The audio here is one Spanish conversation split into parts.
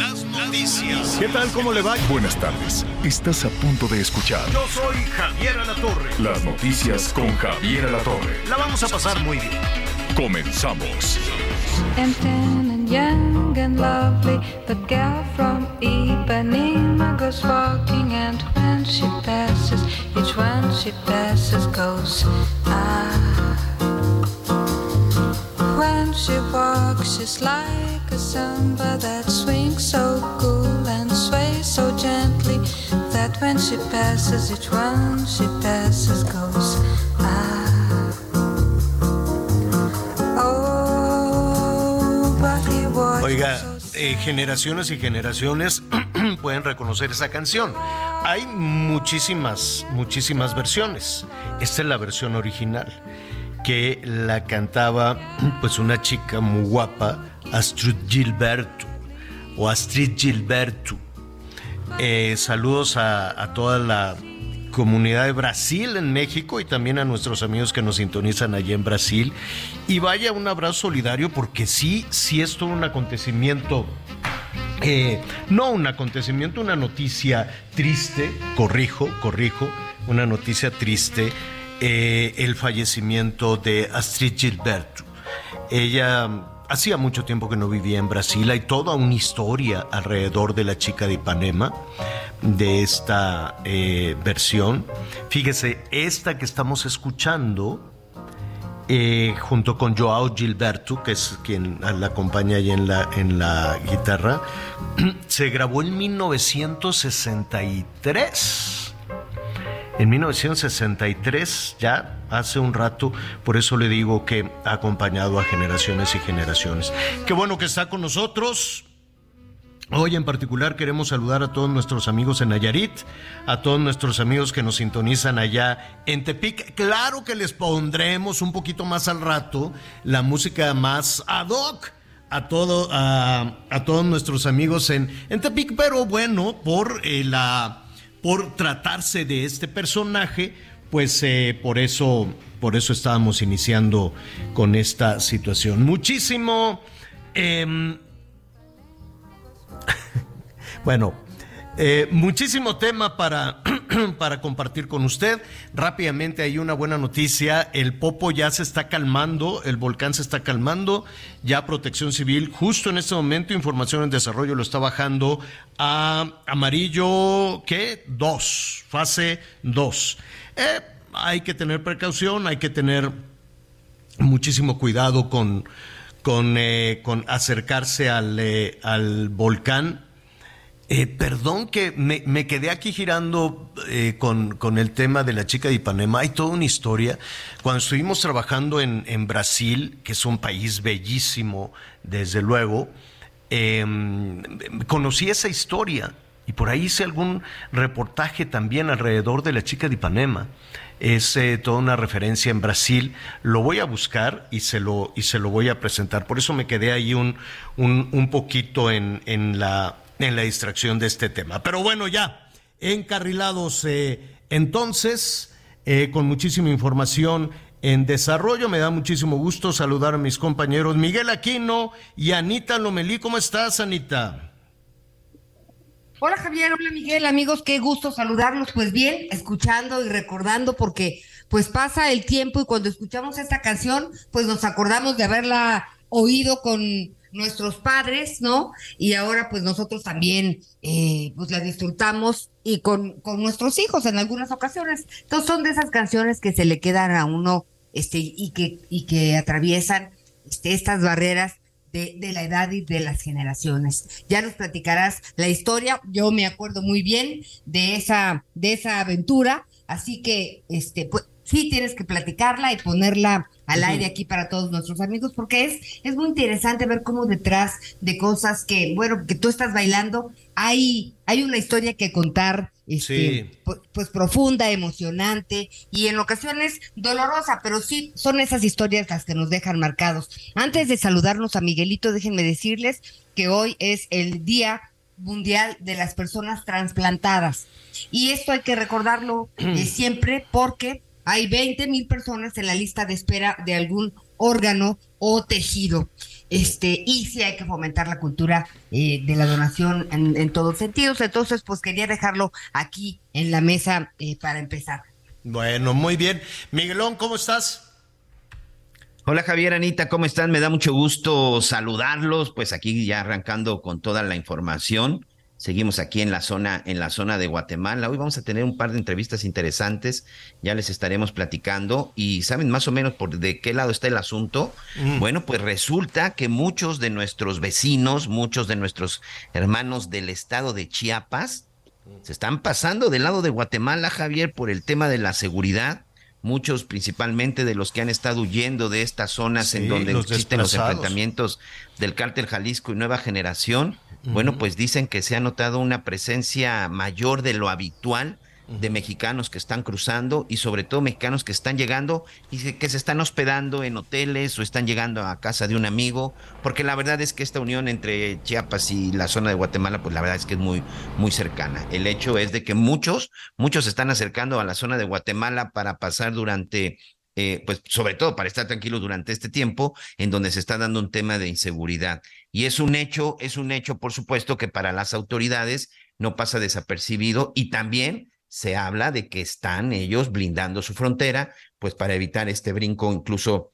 Las noticias. ¿Qué tal? ¿Cómo le va? Buenas tardes. Estás a punto de escuchar Yo soy Javier Alatorre. las noticias con Javier Alatorre. La vamos a pasar muy bien. Comenzamos. and thin and young and lovely. The girl from Ipanema goes walking, and when she passes, each one she passes goes ah. When she walks, she's like a samba that swings so cool and sways so gently that when she passes, each one she passes goes ah. Oh, but he was Oiga, eh, generaciones y generaciones pueden reconocer esa canción. Hay muchísimas, muchísimas versiones. Esta es la versión original que la cantaba pues una chica muy guapa, Astrid Gilberto o Astrid Gilberto. Eh, saludos a, toda la comunidad de Brasil en México y también a nuestros amigos que nos sintonizan allá en Brasil. Y vaya un abrazo solidario porque sí, sí es todo un acontecimiento. eh, no un acontecimiento, una noticia triste, corrijo, corrijo, una noticia triste, eh, el fallecimiento de Astrid Gilberto. Ella mm, hacía mucho tiempo que no vivía en Brasil. Hay toda una historia alrededor de la chica de Ipanema, de esta eh, versión. Fíjese, esta que estamos escuchando, eh, junto con Joao Gilberto, que es quien la acompaña ahí en la, en la guitarra, se grabó en 1963 en 1963, ya hace un rato, por eso le digo que ha acompañado a generaciones y generaciones. Qué bueno que está con nosotros. Hoy en particular queremos saludar a todos nuestros amigos en Nayarit, a todos nuestros amigos que nos sintonizan allá en Tepic. Claro que les pondremos un poquito más al rato la música más ad hoc a, a, todos nuestros amigos en, en Tepic, pero bueno, por eh, la por tratarse de este personaje, pues eh, por eso por eso estábamos iniciando con esta situación. Muchísimo. em, bueno, eh, muchísimo tema para, para compartir con usted. Rápidamente hay una buena noticia. El Popo ya se está calmando, el volcán se está calmando. Ya Protección Civil, justo en este momento, Información en Desarrollo lo está bajando a amarillo, ¿qué? Dos, fase dos. Eh, hay que tener precaución, hay que tener muchísimo cuidado con, con, eh, acercarse al, eh, al volcán. Eh, perdón que me, me quedé aquí girando eh, con, con el tema de la chica de Ipanema. Hay toda una historia. Cuando estuvimos trabajando en, en Brasil, que es un país bellísimo, desde luego, eh, conocí esa historia y por ahí hice algún reportaje también alrededor de la chica de Ipanema. Es eh, toda una referencia en Brasil. Lo voy a buscar y se lo, y se lo voy a presentar. Por eso me quedé ahí un, un, un poquito en, en, la, en la distracción de este tema. Pero bueno, ya, encarrilados eh, entonces, eh, con muchísima información en desarrollo. Me da muchísimo gusto saludar a mis compañeros Miguel Aquino y Anita Lomelí. ¿Cómo estás, Anita? Hola Javier, hola Miguel, amigos, qué gusto saludarlos. Pues bien, escuchando y recordando porque pues pasa el tiempo y cuando escuchamos esta canción, pues nos acordamos de haberla oído con nuestros padres, ¿no? Y ahora pues nosotros también eh, pues la disfrutamos y con, con nuestros hijos en algunas ocasiones. Entonces son de esas canciones que se le quedan a uno este, y, que, y que atraviesan este, estas barreras de, de, la edad y de las generaciones. Ya nos platicarás la historia. Yo me acuerdo muy bien de esa, de esa aventura. Así que, este, pues, sí tienes que platicarla y ponerla al aire aquí para todos nuestros amigos, porque es, es muy interesante ver cómo detrás de cosas que, bueno, que tú estás bailando, hay, hay una historia que contar, este, pues, pues profunda, emocionante y en ocasiones dolorosa, pero sí son esas historias las que nos dejan marcados. Antes de saludarnos a Miguelito, déjenme decirles que hoy es el Día Mundial de las Personas Transplantadas. Y esto hay que recordarlo eh, siempre porque hay 20 mil personas en la lista de espera de algún órgano o tejido. Este, y sí hay que fomentar la cultura eh, de la donación en, todos sentidos. Entonces, pues quería dejarlo aquí en la mesa eh, para empezar. Bueno, muy bien. Miguelón, ¿cómo estás? Hola Javier, Anita, ¿cómo están? Me da mucho gusto saludarlos, pues aquí ya arrancando con toda la información. Seguimos aquí en la zona, en la zona de Guatemala. Hoy vamos a tener un par de entrevistas interesantes. Ya les estaremos platicando. Y saben más o menos por de qué lado está el asunto. Mm. Bueno, pues resulta que muchos de nuestros vecinos, muchos de nuestros hermanos del estado de Chiapas, se están pasando del lado de Guatemala, Javier, por el tema de la seguridad muchos principalmente de los que han estado huyendo de estas zonas en donde existen los enfrentamientos del cártel Jalisco y Nueva Generación, bueno, pues dicen que se ha notado una presencia mayor de lo habitual de mexicanos que están cruzando y sobre todo mexicanos que están llegando y que se están hospedando en hoteles o están llegando a casa de un amigo, porque la verdad es que esta unión entre Chiapas y la zona de Guatemala, pues la verdad es que es muy, muy cercana. El hecho es de que muchos, muchos se están acercando a la zona de Guatemala para pasar durante eh, pues sobre todo para estar tranquilos durante este tiempo en donde se está dando un tema de inseguridad. Y es un hecho, es un hecho, por supuesto, que para las autoridades no pasa desapercibido y también se habla de que están ellos blindando su frontera, pues para evitar este brinco incluso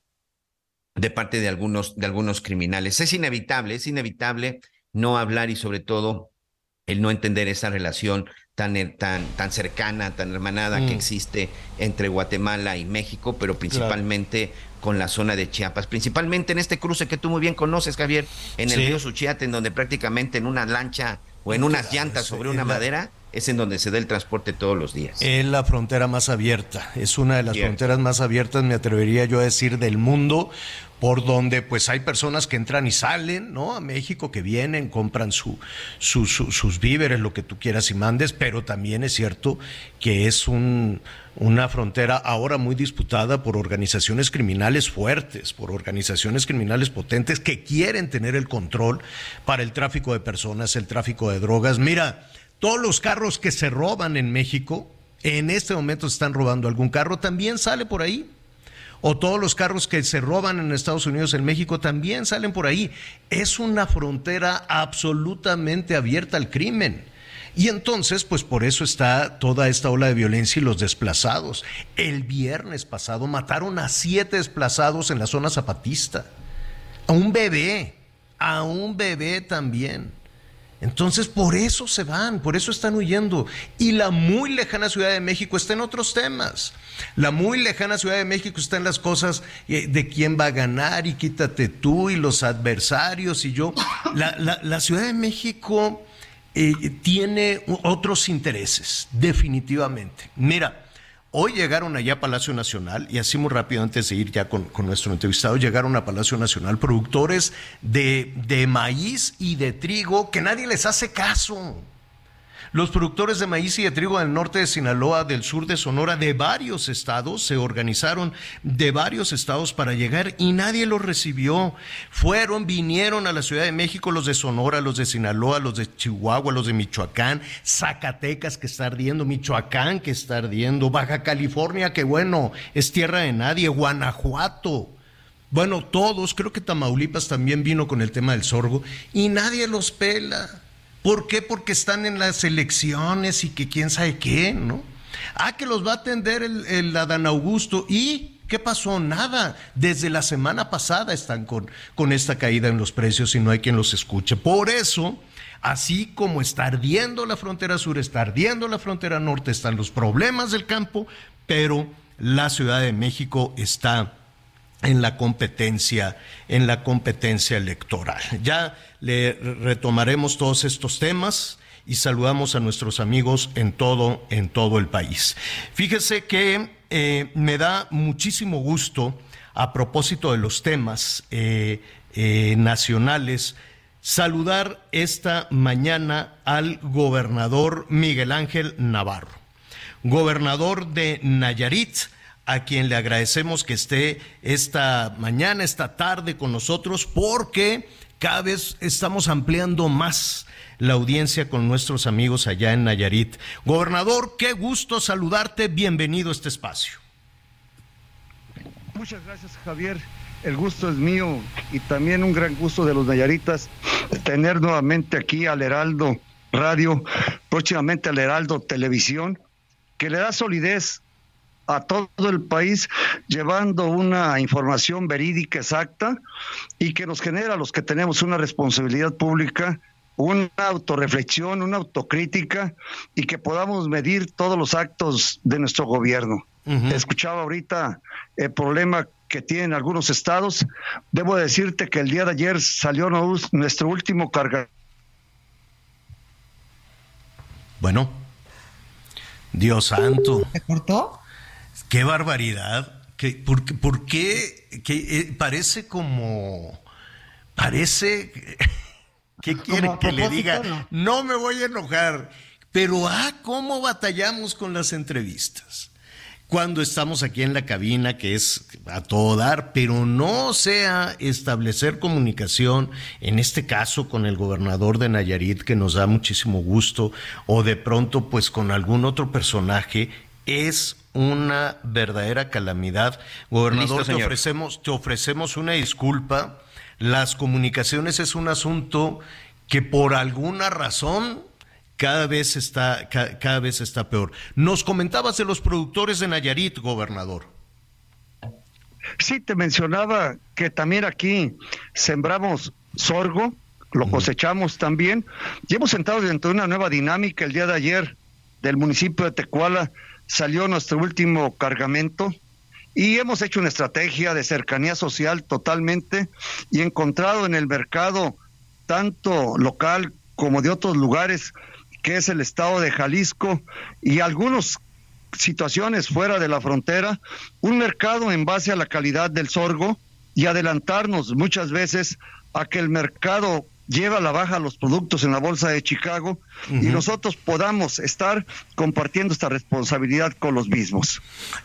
de parte de algunos, de algunos criminales. Es inevitable, es inevitable no hablar y sobre todo el no entender esa relación tan, tan, tan cercana, tan hermanada que mm. existe entre Guatemala y México, pero principalmente con la zona de Chiapas, principalmente en este cruce que tú muy bien conoces, Javier, en el río Suchiate, en donde prácticamente en una lancha o en unas llantas sobre una madera es en donde se da el transporte todos los días. Es la frontera más abierta, es una de las fronteras más abiertas, me atrevería yo a decir, del mundo, por donde pues hay personas que entran y salen, ¿no? A México, que vienen, compran su, sus víveres, lo que tú quieras y mandes, pero también es cierto que es un, una frontera ahora muy disputada por organizaciones criminales fuertes, por organizaciones criminales potentes que quieren tener el control para el tráfico de personas, el tráfico de drogas. Mira, todos los carros que se roban en México, en este momento están robando algún carro, también sale por ahí. O todos los carros que se roban en Estados Unidos, en México, también salen por ahí. Es una frontera absolutamente abierta al crimen. Y entonces, pues por eso está toda esta ola de violencia y los desplazados. El viernes pasado mataron a siete desplazados en la zona zapatista. A un bebé, a un bebé también. Entonces, por eso se van, por eso están huyendo. Y la muy lejana Ciudad de México está en otros temas. La muy lejana Ciudad de México está en las cosas eh, de quién va a ganar y quítate tú y los adversarios y yo. La, Ciudad de México eh, tiene otros intereses, definitivamente. Mira, Hoy llegaron allá a Palacio Nacional, y así muy rápido antes de ir ya con, nuestro entrevistado, llegaron a Palacio Nacional productores de, de maíz y de trigo que nadie les hace caso. Los productores de maíz y de trigo del norte de Sinaloa, del sur de Sonora, de varios estados, se organizaron de varios estados para llegar y nadie los recibió. Fueron, vinieron a la Ciudad de México los de Sonora, los de Sinaloa, los de Chihuahua, los de Michoacán, Zacatecas que está ardiendo, Michoacán que está ardiendo, Baja California que bueno, es tierra de nadie, Guanajuato. Bueno, todos, creo que Tamaulipas también vino con el tema del sorgo y nadie los pela. ¿Por qué? Porque están en las elecciones y que quién sabe qué, ¿no? Ah, que los va a atender el, Adán Augusto. ¿Y qué pasó? Nada. Desde la semana pasada están con, con esta caída en los precios y no hay quien los escuche. Por eso, así como está ardiendo la frontera sur, está ardiendo la frontera norte, están los problemas del campo, pero la Ciudad de México está en la competencia, en la competencia electoral. Ya le retomaremos todos estos temas y saludamos a nuestros amigos en todo, en todo el país. Fíjese que eh, me da muchísimo gusto, a propósito de los temas eh, eh, nacionales, saludar esta mañana al gobernador Miguel Ángel Navarro, gobernador de Nayarit, a quien le agradecemos que esté esta mañana, esta tarde con nosotros, porque cada vez estamos ampliando más la audiencia con nuestros amigos allá en Nayarit. Gobernador, qué gusto saludarte, bienvenido a este espacio. Muchas gracias, Javier. El gusto es mío y también un gran gusto de los Nayaritas tener nuevamente aquí al Heraldo Radio, próximamente al Heraldo Televisión, que le da solidez a todo el país llevando una información verídica exacta y que nos genera a los que tenemos una responsabilidad pública una autorreflexión, una autocrítica y que podamos medir todos los actos de nuestro gobierno. Escuchaba ahorita el problema que tienen algunos estados. Debo decirte que el día de ayer salió nuestro último carga. Bueno, Dios santo. ¿Se cortó? Qué barbaridad. ¿Qué, por, por, qué? Que, eh, parece como... Parece... ¿Qué quiere que le diga? No. no me voy a enojar. Pero, ah, ¿cómo batallamos con las entrevistas? cuando estamos aquí en la cabina, que es a todo dar, pero no sea establecer comunicación, en este caso con el gobernador de Nayarit, que nos da muchísimo gusto, o de pronto pues con algún otro personaje, es una verdadera calamidad. Gobernador, te ofrecemos, te ofrecemos una disculpa. Las comunicaciones es un asunto que por alguna razón cada vez está cada, vez está peor. Nos comentabas de los productores de Nayarit, gobernador. Sí, te mencionaba que también aquí sembramos sorgo, lo cosechamos también, y hemos entrado dentro de una nueva dinámica el día de ayer del municipio de Tecuala salió nuestro último cargamento y hemos hecho una estrategia de cercanía social totalmente y encontrado en el mercado tanto local como de otros lugares que es el estado de Jalisco y algunas situaciones fuera de la frontera, un mercado en base a la calidad del sorgo y adelantarnos muchas veces a que el mercado lleva a la baja los productos en la bolsa de Chicago y nosotros podamos estar compartiendo esta responsabilidad con los mismos.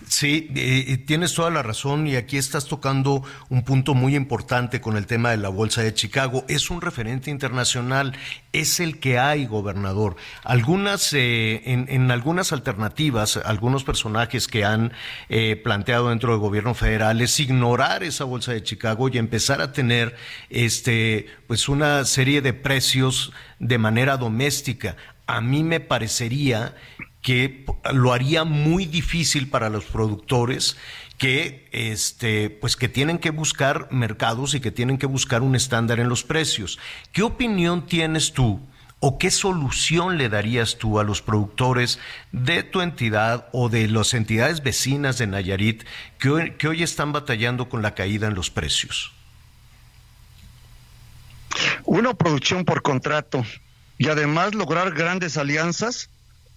Sí, eh, tienes toda la razón y aquí estás tocando un punto muy importante con el tema de la bolsa de Chicago. Es un referente internacional, es el que hay, gobernador. Algunas, eh, en, algunas alternativas, algunos personajes que han eh, planteado dentro del gobierno federal es ignorar esa bolsa de Chicago y empezar a tener, este, pues una serie de precios de manera doméstica. A mí me parecería que lo haría muy difícil para los productores que este pues que tienen que buscar mercados y que tienen que buscar un estándar en los precios. ¿Qué opinión tienes tú o qué solución le darías tú a los productores de tu entidad o de las entidades vecinas de Nayarit que que hoy están batallando con la caída en los precios? Una producción por contrato y además lograr grandes alianzas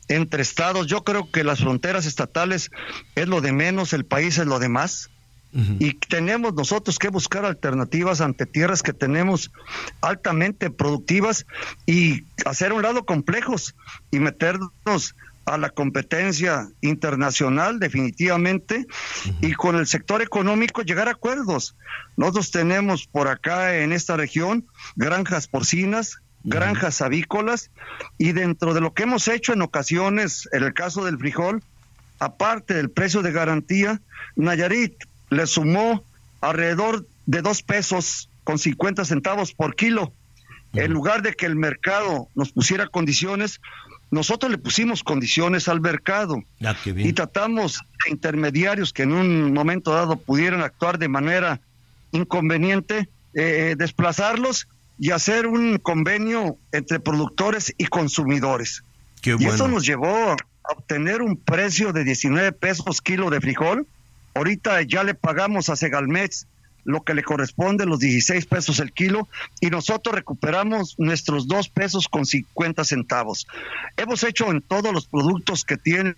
entre estados. Yo creo que las fronteras estatales es lo de menos, el país es lo de más. Y tenemos nosotros que buscar alternativas ante tierras que tenemos altamente productivas y hacer un lado complejos y meternos a la competencia internacional definitivamente y con el sector económico llegar a acuerdos. Nosotros tenemos por acá en esta región granjas porcinas, granjas avícolas y dentro de lo que hemos hecho en ocasiones, en el caso del frijol, aparte del precio de garantía, Nayarit le sumó alrededor de dos pesos con 50 centavos por kilo. En lugar de que el mercado nos pusiera condiciones, nosotros le pusimos condiciones al mercado ah, y tratamos a intermediarios que en un momento dado pudieran actuar de manera inconveniente, eh, desplazarlos y hacer un convenio entre productores y consumidores. Y eso nos llevó a obtener un precio de 19 pesos kilo de frijol. Ahorita ya le pagamos a Segalmex lo que le corresponde, los 16 pesos el kilo, y nosotros recuperamos nuestros 2 pesos con 50 centavos. Hemos hecho en todos los productos que tienen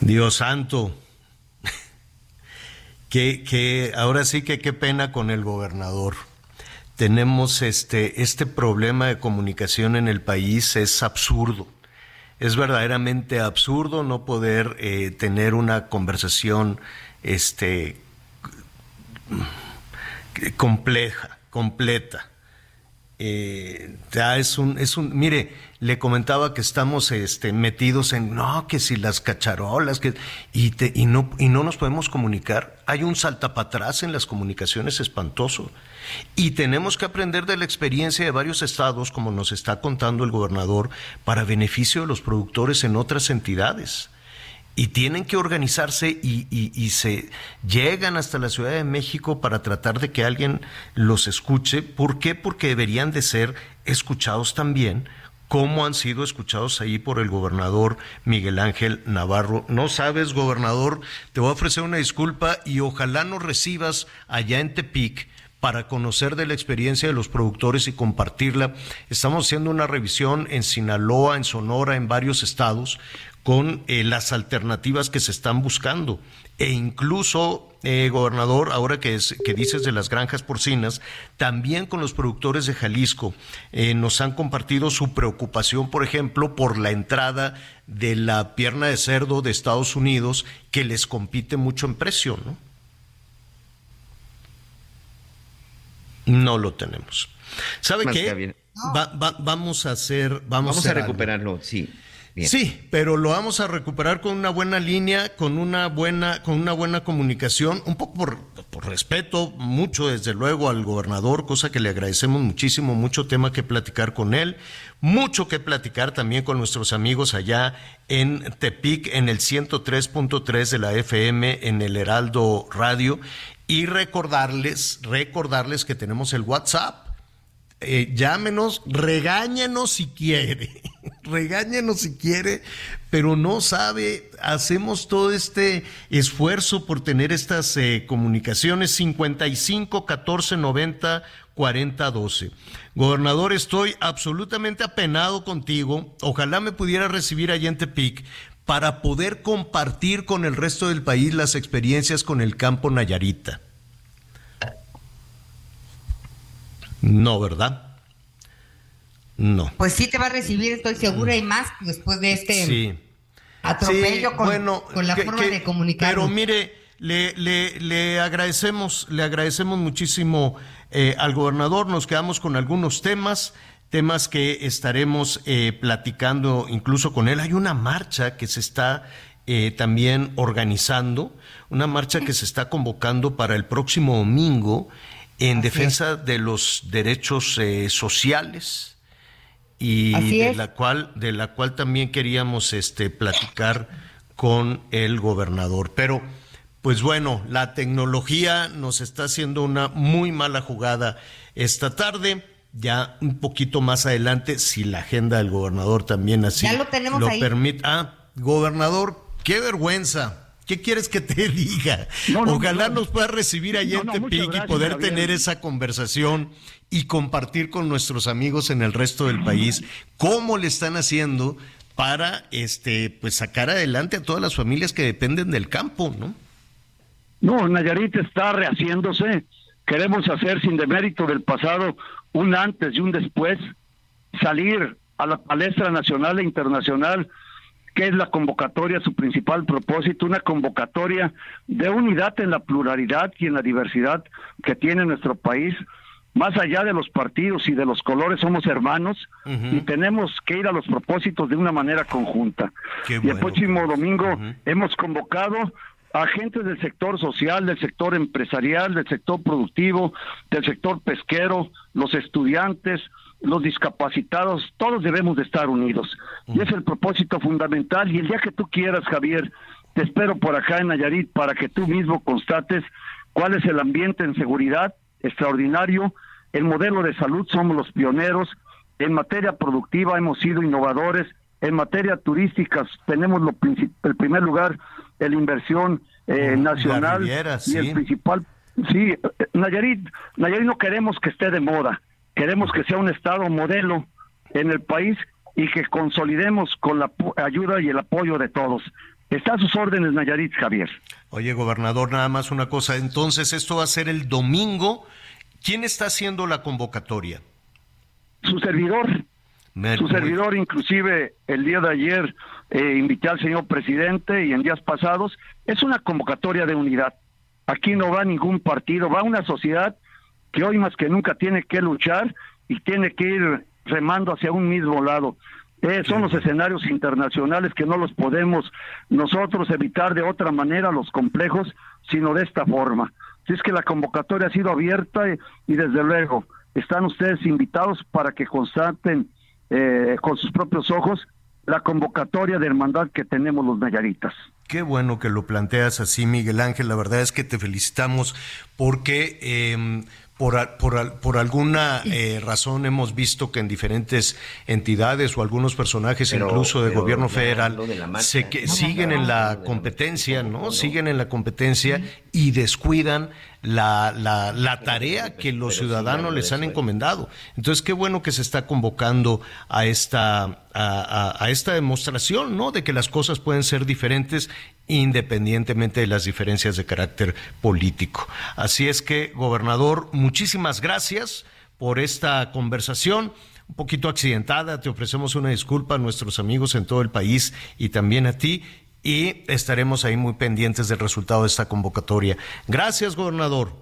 Dios santo. que, que ahora sí que qué pena con el gobernador. Tenemos este, este problema de comunicación en el país, es absurdo. Es verdaderamente absurdo no poder eh, tener una conversación este, compleja, completa. Eh, ya es un, es un, mire, le comentaba que estamos este, metidos en, no, que si las cacharolas, que, y, te, y, no, y no nos podemos comunicar. Hay un saltapatrás en las comunicaciones espantoso. Y tenemos que aprender de la experiencia de varios estados, como nos está contando el gobernador, para beneficio de los productores en otras entidades y tienen que organizarse y, se llegan hasta la Ciudad de México para tratar de que alguien los escuche. ¿Por qué? Porque deberían de ser escuchados también como han sido escuchados ahí por el gobernador Miguel Ángel Navarro. No sabes, gobernador, te voy a ofrecer una disculpa y ojalá nos recibas allá en Tepic para conocer de la experiencia de los productores y compartirla. Estamos haciendo una revisión en Sinaloa, en Sonora, en varios estados, con eh, las alternativas que se están buscando. E incluso, eh, gobernador, ahora que, es, que dices de las granjas porcinas, también con los productores de Jalisco eh, nos han compartido su preocupación, por ejemplo, por la entrada de la pierna de cerdo de Estados Unidos, que les compite mucho en precio, ¿no? No lo tenemos. ¿Sabe qué? vamos a hacer, vamos, vamos a, recuperarlo, sí. Sí, pero lo vamos a recuperar con una buena línea, con una buena, con una buena comunicación, un poco por, por, respeto, mucho desde luego al gobernador, cosa que le agradecemos muchísimo, mucho tema que platicar con él, mucho que platicar también con nuestros amigos allá en Tepic, en el 103.3 de la FM, en el Heraldo Radio, y recordarles, recordarles que tenemos el WhatsApp eh, llámenos, regáñenos si quiere, regáñenos si quiere, pero no sabe, hacemos todo este esfuerzo por tener estas eh, comunicaciones 55 14 90 40 12. Gobernador, estoy absolutamente apenado contigo. Ojalá me pudiera recibir allá en para poder compartir con el resto del país las experiencias con el campo Nayarita. No, ¿verdad? No. Pues sí te va a recibir, estoy segura, y más después de este atropello con, la forma de comunicar. Pero mire, le, le, agradecemos, le agradecemos muchísimo eh, al gobernador. Nos quedamos con algunos temas, temas que estaremos eh, platicando incluso con él. Hay una marcha que se está eh, también organizando, una marcha que se está convocando para el próximo domingo en defensa de los derechos eh, sociales y de la cual de la cual también queríamos este platicar con el gobernador. Pero pues bueno la tecnología nos está haciendo una muy mala jugada esta tarde ya un poquito más adelante si la agenda del gobernador también así lo, tenemos lo permite ah gobernador qué vergüenza ¿Qué quieres que te diga? Ojalá nos pueda recibir allá en Tepic y poder tener esa conversación y compartir con nuestros amigos en el resto del país cómo le están haciendo para este pues sacar adelante a todas las familias que dependen del campo, ¿no? No, Nayarit está rehaciéndose. Queremos hacer sin demérito del pasado un antes y un después, salir a la palestra nacional e internacional que es la convocatoria, su principal propósito, una convocatoria de unidad en la pluralidad y en la diversidad que tiene nuestro país. Más allá de los partidos y de los colores, somos hermanos y tenemos que ir a los propósitos de una manera conjunta. y el próximo domingo hemos convocado agentes del sector social, del sector empresarial, del sector productivo, del sector pesquero, los estudiantes, los discapacitados, todos debemos de estar unidos. Y es el propósito fundamental. Y el día que tú quieras, Javier, te espero por acá en Nayarit para que tú mismo constates cuál es el ambiente en seguridad extraordinario. El modelo de salud somos los pioneros. En materia productiva hemos sido innovadores en materia turística tenemos lo el primer lugar la inversión eh, nacional Riviera, y sí. el principal sí eh, Nayarit Nayarit no queremos que esté de moda queremos que sea un estado modelo en el país y que consolidemos con la ayuda y el apoyo de todos está a sus órdenes Nayarit Javier Oye, gobernador, nada más una cosa. Entonces, esto va a ser el domingo. ¿Quién está haciendo la convocatoria? su servidor Me- Su servidor, inclusive el día de ayer, eh, invité al señor presidente y en días pasados, es una convocatoria de unidad. Aquí no va ningún partido, va una sociedad que hoy más que nunca tiene que luchar y tiene que ir remando hacia un mismo lado. Eh, son los escenarios internacionales que no los podemos nosotros evitar de otra manera, los complejos, sino de esta forma. Si es que la convocatoria ha sido abierta y, y desde luego están ustedes invitados para que constaten eh, con sus propios ojos la convocatoria de hermandad que tenemos los Nayaritas. Qué bueno que lo planteas así, Miguel Ángel. La verdad es que te felicitamos porque eh, por, por, al- por alguna eh, razón hemos visto que en diferentes entidades o algunos personajes, Pero- incluso de pero gobierno federal, lo de la marcha, se que, no, siguen en la competencia, no. Siguen en la competencia y descuidan la, la, la tarea que los ciudadanos les han hay. encomendado. Entonces, qué bueno que se está convocando a esta, a, a- a esta demostración, ¿no? De que las cosas pueden ser diferentes independientemente de las diferencias de carácter político. Así es que, gobernador, muchísimas gracias por esta conversación. Un poquito accidentada, te ofrecemos una disculpa a nuestros amigos en todo el país y también a ti. Y estaremos ahí muy pendientes del resultado de esta convocatoria. Gracias, gobernador.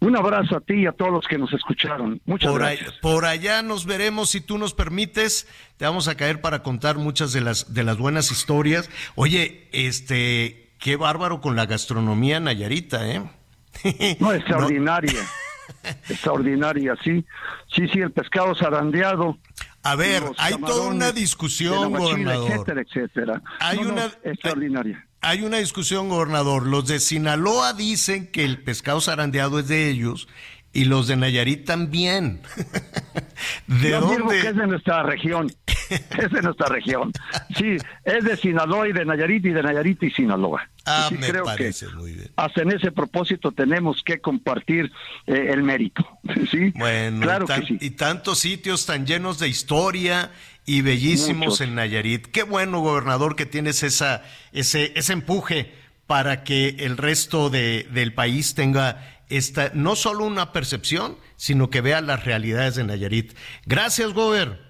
Un abrazo a ti y a todos los que nos escucharon. Muchas Por, gracias. por allá nos veremos, si tú nos permites, te vamos a caer para contar muchas de las, de las buenas historias. Oye, este, qué bárbaro con la gastronomía nayarita, ¿eh? No, extraordinaria. Extraordinaria, sí. Sí, sí, el pescado zarandeado. A ver, hay toda una discusión, gobernador. Etcétera, etcétera. Hay No, no, una extraordinaria. Hay una discusión, gobernador. Los de Sinaloa dicen que el pescado zarandeado es de ellos y los de Nayarit también. ¿De Yo dónde? que es de nuestra región. Es de nuestra región. Sí, es de Sinaloa y de Nayarit y de Nayarit y Sinaloa. Ah, Sí, me creo que parece muy bien. hasta en ese propósito tenemos que compartir eh, el mérito. Sí, Bueno, claro y, tan- que sí. y tantos sitios tan llenos de historia y bellísimos Muchos. en Nayarit. Qué bueno, gobernador, que tienes esa, ese, ese empuje para que el resto de, del país tenga esta, no solo una percepción, sino que vea las realidades de Nayarit. Gracias, gober.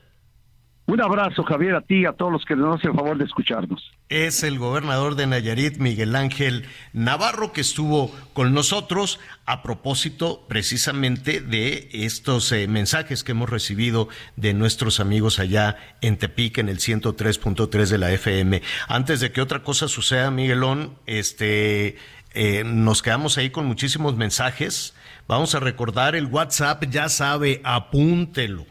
Un abrazo, Javier, a ti y a todos los que nos hacen el favor de escucharnos. Es el gobernador de Nayarit, Miguel Ángel Navarro, que estuvo con nosotros a propósito precisamente de estos eh, mensajes que hemos recibido de nuestros amigos allá en Tepic, en el 103.3 de la FM. Antes de que otra cosa suceda, Miguelón, este, eh, nos quedamos ahí con muchísimos mensajes. Vamos a recordar el WhatsApp, ya sabe, apúntelo.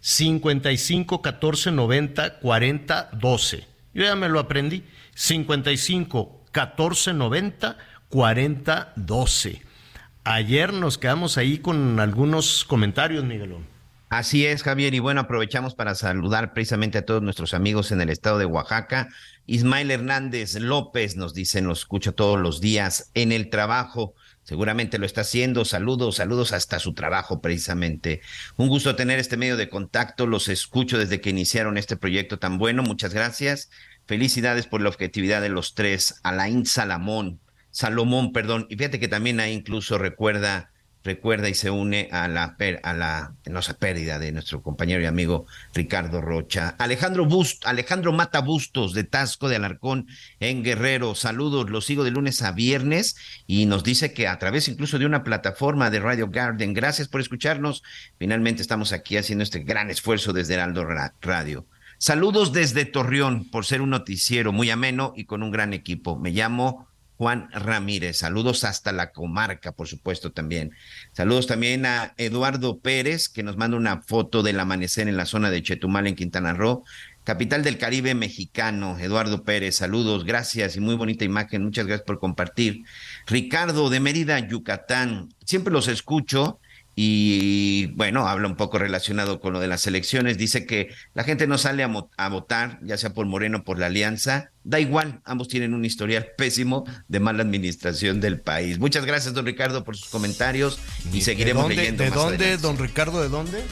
55 14 90 40 12. Yo ya me lo aprendí. 55 14 90 40 12. Ayer nos quedamos ahí con algunos comentarios, Miguelón. Así es, Javier, y bueno, aprovechamos para saludar precisamente a todos nuestros amigos en el estado de Oaxaca. Ismael Hernández López nos dice, nos escucha todos los días en el trabajo. Seguramente lo está haciendo. Saludos, saludos hasta su trabajo precisamente. Un gusto tener este medio de contacto. Los escucho desde que iniciaron este proyecto tan bueno. Muchas gracias. Felicidades por la objetividad de los tres. Alain Salamón, Salomón, perdón. Y fíjate que también ahí incluso recuerda recuerda y se une a la, a la pérdida de nuestro compañero y amigo Ricardo Rocha. Alejandro Bust, Alejandro Mata Bustos de Tasco de Alarcón en Guerrero. Saludos, los sigo de lunes a viernes y nos dice que a través incluso de una plataforma de Radio Garden. Gracias por escucharnos. Finalmente estamos aquí haciendo este gran esfuerzo desde Heraldo Radio. Saludos desde Torreón por ser un noticiero muy ameno y con un gran equipo. Me llamo Juan Ramírez. Saludos hasta la comarca, por supuesto, también. Saludos también a Eduardo Pérez, que nos manda una foto del amanecer en la zona de Chetumal, en Quintana Roo, capital del Caribe mexicano. Eduardo Pérez, saludos, gracias y muy bonita imagen. Muchas gracias por compartir. Ricardo de Mérida, Yucatán. Siempre los escucho y bueno, habla un poco relacionado con lo de las elecciones. Dice que la gente no sale a, votar, ya sea por Moreno o por la Alianza. Da igual, ambos tienen un historial pésimo de mala administración del país. Muchas gracias, don Ricardo, por sus comentarios y seguiremos leyendo. ¿De dónde, don Ricardo, de dónde?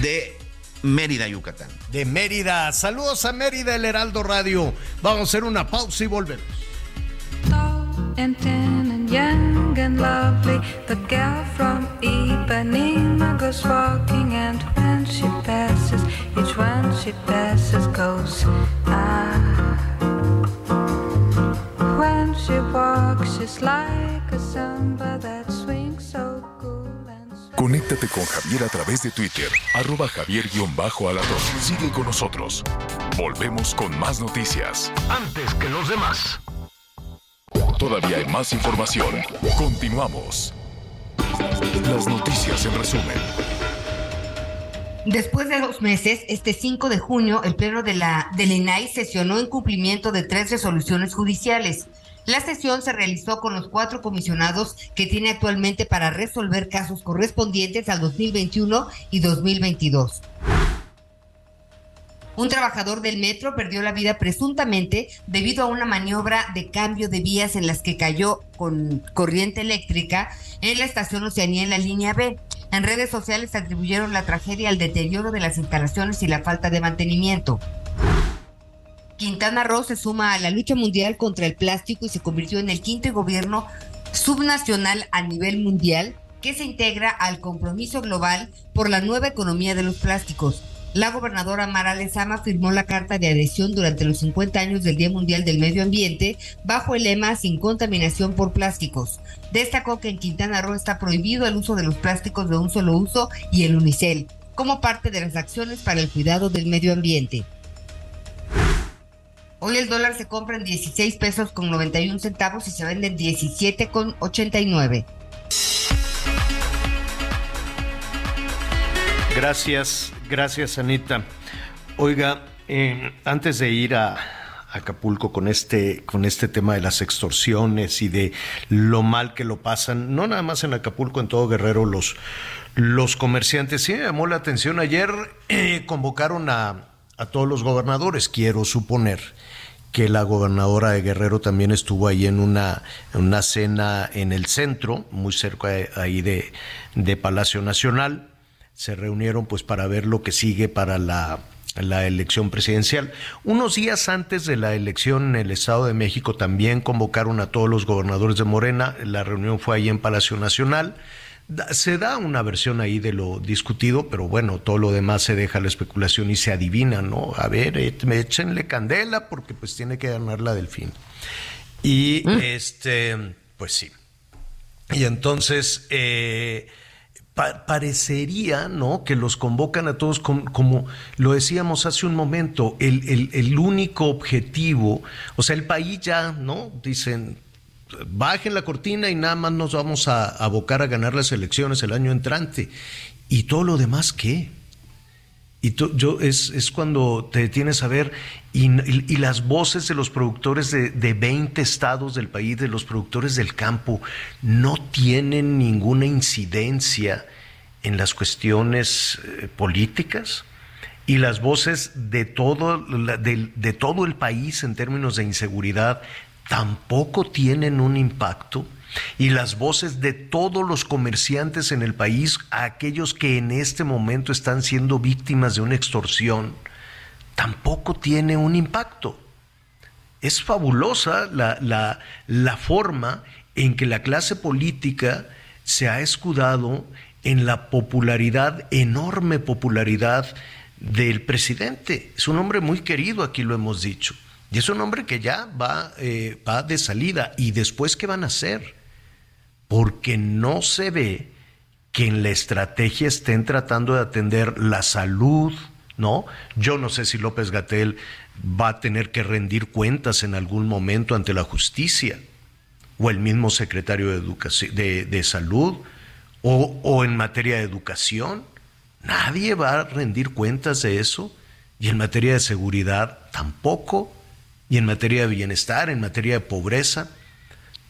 De Mérida, Yucatán. De Mérida. Saludos a Mérida, el Heraldo Radio. Vamos a hacer una pausa y volvemos. Young and lovely. The girl from Ipanema goes walking, and when she passes, each one she passes goes ah. When she walks, she's like a samba that swings so cool and sweet. Conéctate con Javier a través de Twitter, arroba javier-alador. Sigue con nosotros. Volvemos con más noticias. Antes que los demás. Todavía hay más información. Continuamos. Las noticias en resumen. Después de dos meses, este 5 de junio, el Pleno de la, del INAI sesionó en cumplimiento de tres resoluciones judiciales. La sesión se realizó con los cuatro comisionados que tiene actualmente para resolver casos correspondientes al 2021 y 2022. Un trabajador del metro perdió la vida presuntamente debido a una maniobra de cambio de vías en las que cayó con corriente eléctrica en la estación Oceanía en la línea B. En redes sociales atribuyeron la tragedia al deterioro de las instalaciones y la falta de mantenimiento. Quintana Roo se suma a la lucha mundial contra el plástico y se convirtió en el quinto gobierno subnacional a nivel mundial que se integra al compromiso global por la nueva economía de los plásticos. La gobernadora Mara Lezama firmó la carta de adhesión durante los 50 años del Día Mundial del Medio Ambiente bajo el lema Sin contaminación por plásticos. Destacó que en Quintana Roo está prohibido el uso de los plásticos de un solo uso y el unicel, como parte de las acciones para el cuidado del medio ambiente. Hoy el dólar se compra en 16 pesos con 91 centavos y se vende en 17 con 89. Gracias, gracias Anita. Oiga, eh, antes de ir a Acapulco con este, con este tema de las extorsiones y de lo mal que lo pasan, no nada más en Acapulco, en todo Guerrero, los, los comerciantes. Sí me llamó la atención. Ayer eh, convocaron a, a todos los gobernadores, quiero suponer que la gobernadora de Guerrero también estuvo ahí en una, una cena en el centro, muy cerca ahí de, de Palacio Nacional se reunieron pues para ver lo que sigue para la, la elección presidencial. Unos días antes de la elección en el Estado de México también convocaron a todos los gobernadores de Morena. La reunión fue ahí en Palacio Nacional. Se da una versión ahí de lo discutido, pero bueno, todo lo demás se deja a la especulación y se adivina, ¿no? A ver, échenle candela porque pues tiene que ganar la del fin. Y mm. este, pues sí. Y entonces, eh, parecería, ¿no? Que los convocan a todos como, lo decíamos hace un momento, el, el, único objetivo, o sea, el país ya, ¿no? Dicen, bajen la cortina y nada más nos vamos a abocar a ganar las elecciones el año entrante. ¿Y todo lo demás qué? Y yo, es, es, cuando te detienes a ver, y, y, las voces de los productores de, de 20 estados del país, de los productores del campo, no tienen ninguna incidencia en las cuestiones eh, políticas. Y las voces de todo, de, de todo el país en términos de inseguridad tampoco tienen un impacto y las voces de todos los comerciantes en el país, aquellos que en este momento están siendo víctimas de una extorsión, tampoco tiene un impacto. Es fabulosa la, la, la forma en que la clase política se ha escudado en la popularidad, enorme popularidad del presidente. Es un hombre muy querido, aquí lo hemos dicho. Y es un hombre que ya va, eh, va de salida. ¿Y después qué van a hacer? Porque no se ve que en la estrategia estén tratando de atender la salud, ¿no? Yo no sé si López Gatel va a tener que rendir cuentas en algún momento ante la justicia, o el mismo secretario de, educación, de, de Salud, o, o en materia de educación. Nadie va a rendir cuentas de eso. Y en materia de seguridad tampoco. Y en materia de bienestar, en materia de pobreza.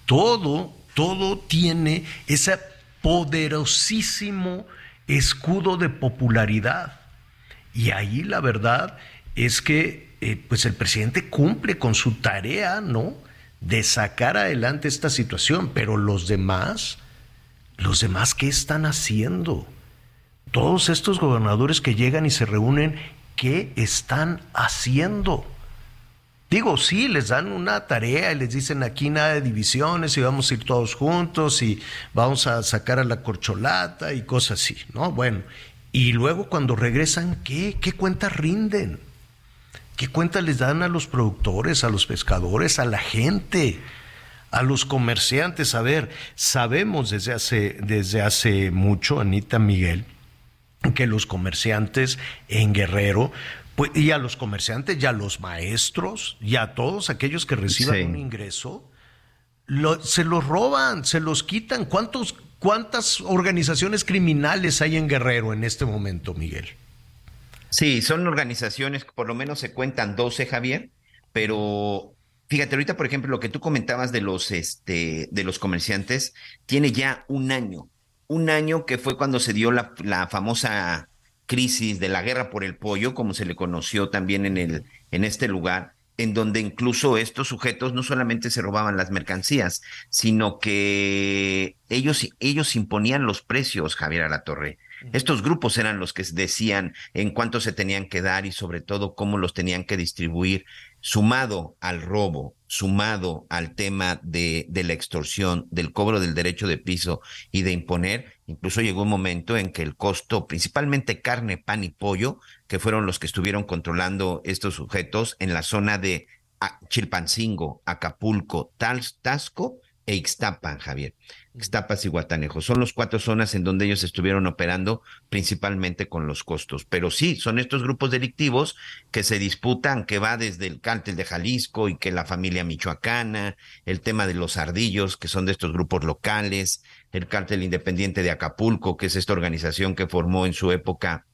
Todo, todo tiene esa poderosísimo escudo de popularidad. Y ahí la verdad es que eh, pues el presidente cumple con su tarea, ¿no? De sacar adelante esta situación, pero los demás, los demás, ¿qué están haciendo? Todos estos gobernadores que llegan y se reúnen, ¿qué están haciendo? Digo, sí, les dan una tarea y les dicen aquí nada de divisiones y vamos a ir todos juntos y vamos a sacar a la corcholata y cosas así, ¿no? Bueno, y luego cuando regresan, ¿qué? ¿Qué cuentas rinden? ¿Qué cuentas les dan a los productores, a los pescadores, a la gente, a los comerciantes? A ver, sabemos desde hace, desde hace mucho, Anita Miguel, que los comerciantes en Guerrero pues, y a los comerciantes, y a los maestros, y a todos aquellos que reciban un ingreso, se los roban, se los quitan. ¿Cuántos, ¿Cuántas organizaciones criminales hay en Guerrero en este momento, Miguel? Sí, son organizaciones, por lo menos se cuentan 12, Javier, pero fíjate, ahorita, por ejemplo, lo que tú comentabas de los, este, de los comerciantes, tiene ya un año, un año que fue cuando se dio la, la famosa crisis de la guerra por el pollo, como se le conoció también en, el, en este lugar, en donde incluso estos sujetos no solamente se robaban las mercancías, sino que ellos, ellos imponían los precios, Javier Torre. Estos grupos eran los que decían en cuánto se tenían que dar y sobre todo cómo los tenían que distribuir, sumado al robo, sumado al tema de, de la extorsión, del cobro del derecho de piso y de imponer, incluso llegó un momento en que el costo, principalmente carne, pan y pollo, que fueron los que estuvieron controlando estos sujetos en la zona de Chilpancingo, Acapulco, Tasco e Ixtapan, Javier. Ixtapas y Guatanejo. Son las cuatro zonas en donde ellos estuvieron operando principalmente con los costos. Pero sí, son estos grupos delictivos que se disputan, que va desde el cártel de Jalisco y que la familia michoacana, el tema de los ardillos, que son de estos grupos locales, el cártel independiente de Acapulco, que es esta organización que formó en su época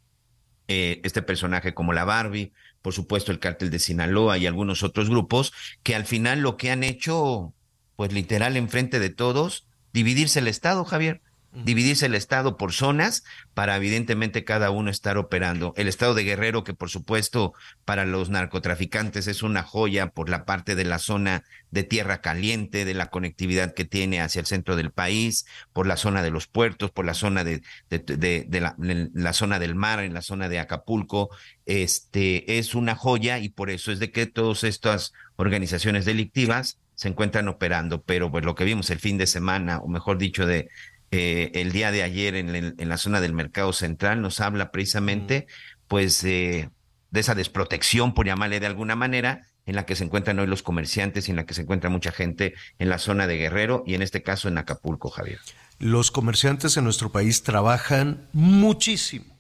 eh, este personaje como la Barbie, por supuesto el cártel de Sinaloa y algunos otros grupos, que al final lo que han hecho, pues literal enfrente de todos, dividirse el Estado, Javier, dividirse el Estado por zonas para evidentemente cada uno estar operando. El Estado de Guerrero, que por supuesto para los narcotraficantes es una joya por la parte de la zona de tierra caliente, de la conectividad que tiene hacia el centro del país, por la zona de los puertos, por la zona de, de, la, la, zona del mar, en la zona de Acapulco, este es una joya y por eso es de que todas estas organizaciones delictivas se encuentran operando, pero pues lo que vimos el fin de semana, o mejor dicho, de eh, el día de ayer en, en, la zona del mercado central, nos habla precisamente pues de esa desprotección, por llamarle de alguna manera, en la que se encuentran hoy los comerciantes y en la que se encuentra mucha gente en la zona de Guerrero y en este caso en Acapulco, Javier. Los comerciantes en nuestro país trabajan muchísimo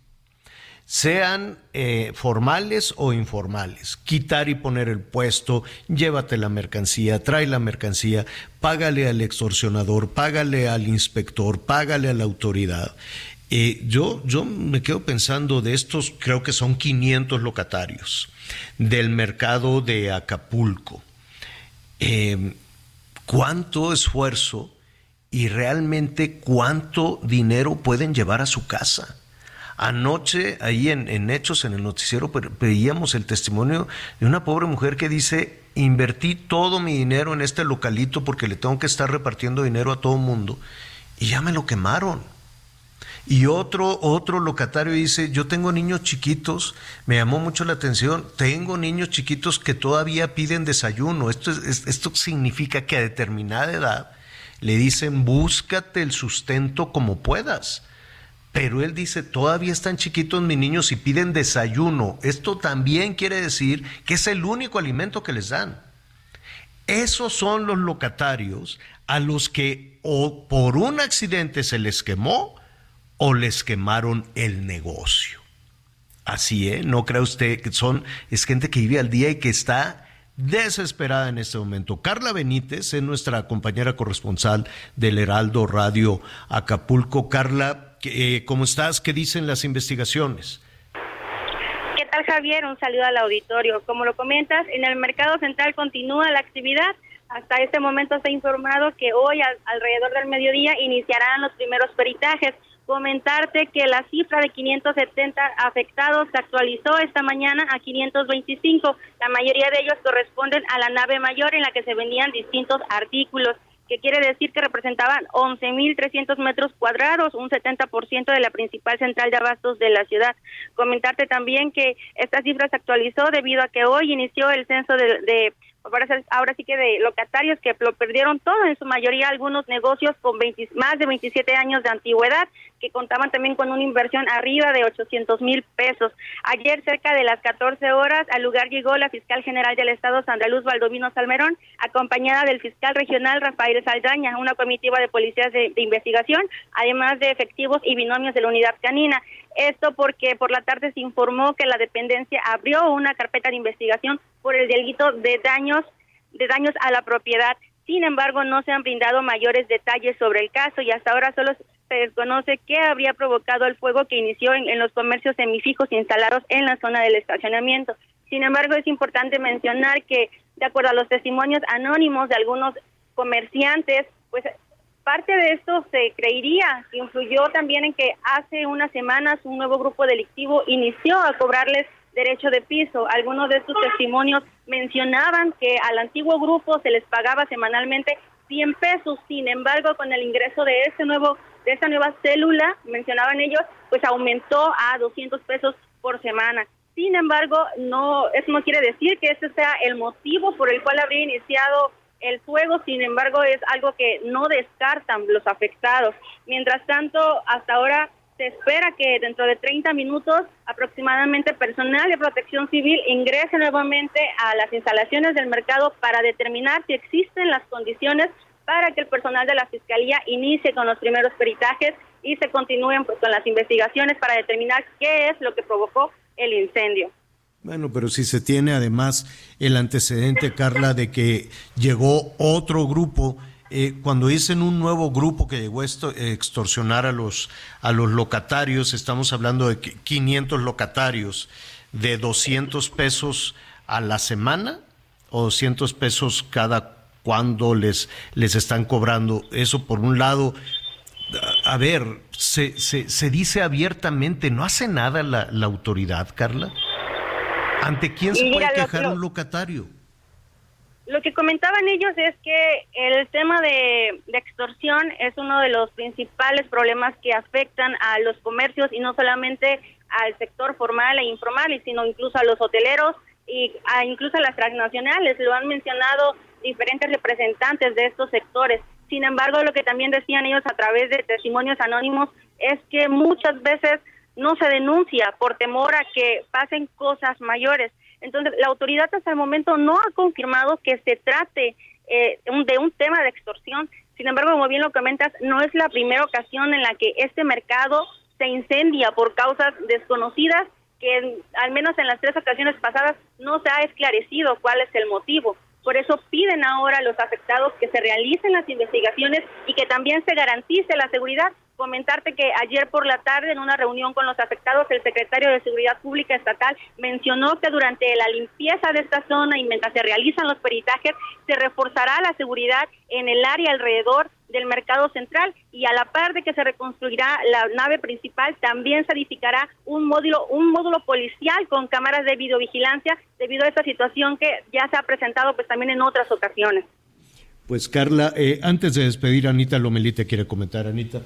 sean eh, formales o informales. Quitar y poner el puesto, llévate la mercancía, trae la mercancía, págale al extorsionador, págale al inspector, págale a la autoridad. Eh, yo, yo me quedo pensando de estos, creo que son 500 locatarios del mercado de Acapulco. Eh, ¿Cuánto esfuerzo y realmente cuánto dinero pueden llevar a su casa? Anoche, ahí en, Hechos, en el noticiero, veíamos el testimonio de una pobre mujer que dice, invertí todo mi dinero en este localito porque le tengo que estar repartiendo dinero a todo mundo y ya me lo quemaron. Y otro, otro locatario dice, yo tengo niños chiquitos, me llamó mucho la atención, tengo niños chiquitos que todavía piden desayuno. Esto, esto significa que a determinada edad le dicen, búscate el sustento como puedas. Pero él dice, todavía están chiquitos mis niños y piden desayuno. Esto también quiere decir que es el único alimento que les dan. Esos son los locatarios a los que o por un accidente se les quemó o les quemaron el negocio. Así, ¿eh? No cree usted que son, es gente que vive al día y que está desesperada en este momento. Carla Benítez es nuestra compañera corresponsal del Heraldo Radio Acapulco. Carla, eh, ¿Cómo estás? ¿Qué dicen las investigaciones? ¿Qué tal, Javier? Un saludo al auditorio. Como lo comentas, en el mercado central continúa la actividad Hasta este momento se ha informado que hoy alrededor del mediodía iniciarán los primeros peritajes. Comentarte que la cifra de 570 afectados se actualizó esta mañana a 525. La mayoría de ellos corresponden a la nave mayor en la que se vendían distintos artículos que quiere decir que representaban 11.300 metros cuadrados, un 70% de la principal central de abastos de la ciudad. Comentarte también que esta cifra se actualizó debido a que hoy inició el censo de, ahora sí que de locatarios que lo perdieron todo, en su mayoría algunos negocios con más de 27 años de antigüedad, que contaban también con una inversión arriba de 800 mil pesos. Ayer, cerca de las 14 horas, al lugar llegó la fiscal general del Estado, Sandra Luz Valdovino Salmerón, acompañada del fiscal regional Rafael Saldaña, una comitiva de policías de investigación, además de efectivos y binomios de la unidad canina. Esto porque por la tarde se informó que la dependencia abrió una carpeta de investigación por el delito de daños de daños a la propiedad. Sin embargo, no se han brindado mayores detalles sobre el caso y hasta ahora solo se desconoce qué habría provocado el fuego que inició en, en los comercios semifijos instalados en la zona del estacionamiento. Sin embargo, es importante mencionar que, de acuerdo a los testimonios anónimos de algunos comerciantes, pues Parte de esto se creería que influyó también en que hace unas semanas un nuevo grupo delictivo inició a cobrarles derecho de piso. Algunos de estos testimonios mencionaban que al antiguo grupo se les pagaba semanalmente 100 pesos. Sin embargo, con el ingreso de este nuevo de esta nueva célula, mencionaban ellos, pues aumentó a 200 pesos por semana. Sin embargo, no eso no quiere decir que ese sea el motivo por el cual habría iniciado el fuego, sin embargo, es algo que no descartan los afectados. Mientras tanto, hasta ahora se espera que dentro de 30 minutos aproximadamente personal de protección civil ingrese nuevamente a las instalaciones del mercado para determinar si existen las condiciones para que el personal de la Fiscalía inicie con los primeros peritajes y se continúen pues, con las investigaciones para determinar qué es lo que provocó el incendio. Bueno, pero si se tiene además el antecedente, Carla, de que llegó otro grupo, eh, cuando dicen un nuevo grupo que llegó a extorsionar a los, a los locatarios, estamos hablando de 500 locatarios, de 200 pesos a la semana o 200 pesos cada cuando les, les están cobrando. Eso por un lado, a ver, se, se, se dice abiertamente, ¿no hace nada la, la autoridad, Carla? ¿Ante quién se puede quejar un locatario? Lo que comentaban ellos es que el tema de, extorsión es uno de los principales problemas que afectan a los comercios y no solamente al sector formal e informal, sino incluso a los hoteleros y a incluso a las transnacionales. Lo han mencionado diferentes representantes de estos sectores. Sin embargo, lo que también decían ellos a través de testimonios anónimos es que muchas veces no se denuncia por temor a que pasen cosas mayores. Entonces, la autoridad hasta el momento no ha confirmado que se trate eh, de un tema de extorsión. Sin embargo, como bien lo comentas, no es la primera ocasión en la que este mercado se incendia por causas desconocidas, que al menos en las tres ocasiones pasadas no se ha esclarecido cuál es el motivo. Por eso piden ahora a los afectados que se realicen las investigaciones y que también se garantice la seguridad comentarte que ayer por la tarde en una reunión con los afectados el secretario de Seguridad Pública Estatal mencionó que durante la limpieza de esta zona y mientras se realizan los peritajes se reforzará la seguridad en el área alrededor del mercado central y a la par de que se reconstruirá la nave principal también se edificará un módulo un módulo policial con cámaras de videovigilancia debido a esta situación que ya se ha presentado pues también en otras ocasiones. Pues Carla, eh, antes de despedir, Anita Lomelite quiere comentar, Anita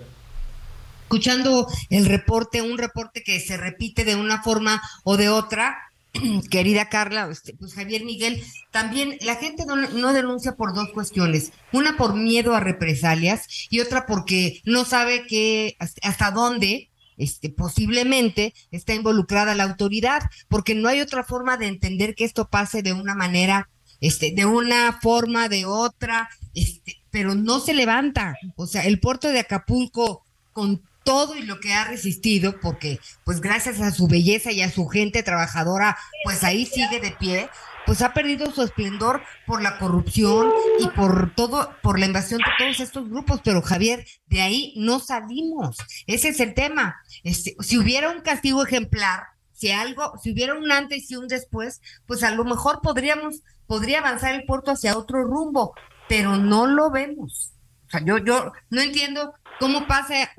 escuchando el reporte, un reporte que se repite de una forma o de otra, querida Carla, este, pues Javier Miguel, también la gente no, denuncia por dos cuestiones, una por miedo a represalias y otra porque no sabe que hasta dónde este, posiblemente está involucrada la autoridad, porque no hay otra forma de entender que esto pase de una manera, este, de una forma, de otra, este, pero no se levanta. O sea, el puerto de Acapulco, con todo y lo que ha resistido, porque pues gracias a su belleza y a su gente trabajadora, pues ahí sigue de pie, pues ha perdido su esplendor por la corrupción y por todo, por la invasión de todos estos grupos. Pero Javier, de ahí no salimos. Ese es el tema. Este, si hubiera un castigo ejemplar, si algo, si hubiera un antes y un después, pues a lo mejor podríamos, podría avanzar el puerto hacia otro rumbo. pero no lo vemos. O sea, yo, yo no entiendo cómo pasa,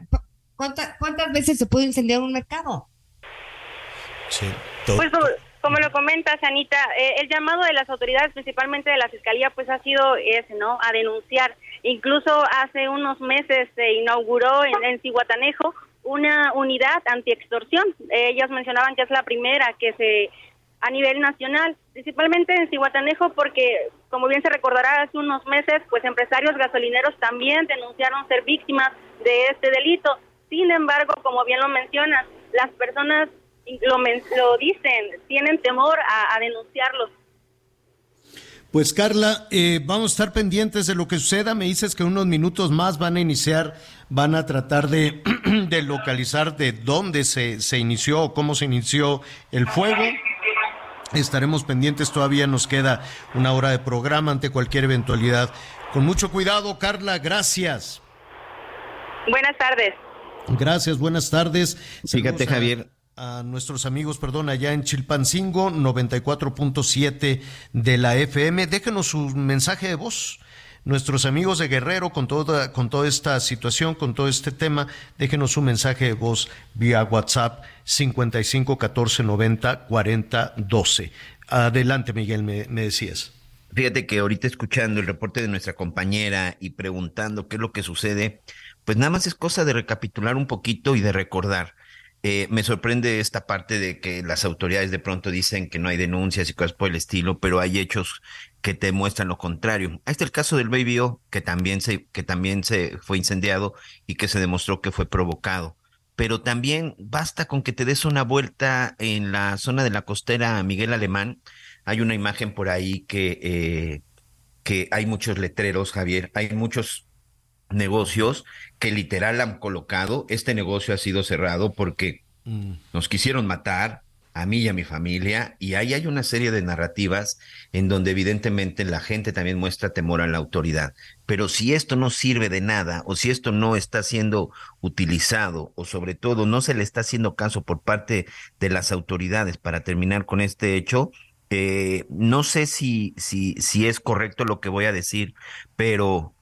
cuántas, cuántas veces se puede incendiar un mercado. Sí, pues como lo comentas, Anita, eh, el llamado de las autoridades, principalmente de la Fiscalía, pues ha sido ese, ¿no? A denunciar. Incluso hace unos meses se inauguró en, en Cihuatanejo una unidad antiextorsión. ellos mencionaban que es la primera que se a nivel nacional, principalmente en Cihuatanejo, porque como bien se recordará hace unos meses, pues empresarios gasolineros también denunciaron ser víctimas de este delito. Sin embargo, como bien lo mencionas, las personas lo, lo dicen, tienen temor a, denunciarlos. Pues Carla, eh, vamos a estar pendientes de lo que suceda. Me dices que unos minutos más van a iniciar, van a tratar de, de localizar de dónde se, se inició o cómo se inició el fuego. Estaremos pendientes, todavía nos queda una hora de programa ante cualquier eventualidad. Con mucho cuidado, Carla, gracias. Buenas tardes. Gracias, buenas tardes. Fíjate, Javier. A nuestros amigos, perdón, allá en Chilpancingo, 94.7 de la FM. Déjenos su mensaje de voz nuestros amigos de Guerrero con toda, con toda esta situación, con todo este tema, déjenos un mensaje de voz vía WhatsApp 55 14 90 40 12. Adelante, Miguel, me, me decías. Fíjate que ahorita escuchando el reporte de nuestra compañera y preguntando qué es lo que sucede, pues nada más es cosa de recapitular un poquito y de recordar. Eh, me sorprende esta parte de que las autoridades de pronto dicen que no hay denuncias y cosas por el estilo, pero hay hechos que te muestran lo contrario. Ahí está el caso del Baby que también se, que también se fue incendiado y que se demostró que fue provocado. Pero también basta con que te des una vuelta en la zona de la costera Miguel Alemán. Hay una imagen por ahí que, eh, que hay muchos letreros, Javier, hay muchos negocios que literal han colocado. Este negocio ha sido cerrado porque mm. nos quisieron matar a mí y a mi familia y ahí hay una serie de narrativas en donde evidentemente la gente también muestra temor a la autoridad. Pero si esto no sirve de nada o si esto no está siendo utilizado o sobre todo no se le está haciendo caso por parte de las autoridades para terminar con este hecho, eh, no sé si, si, si es correcto lo que voy a decir, pero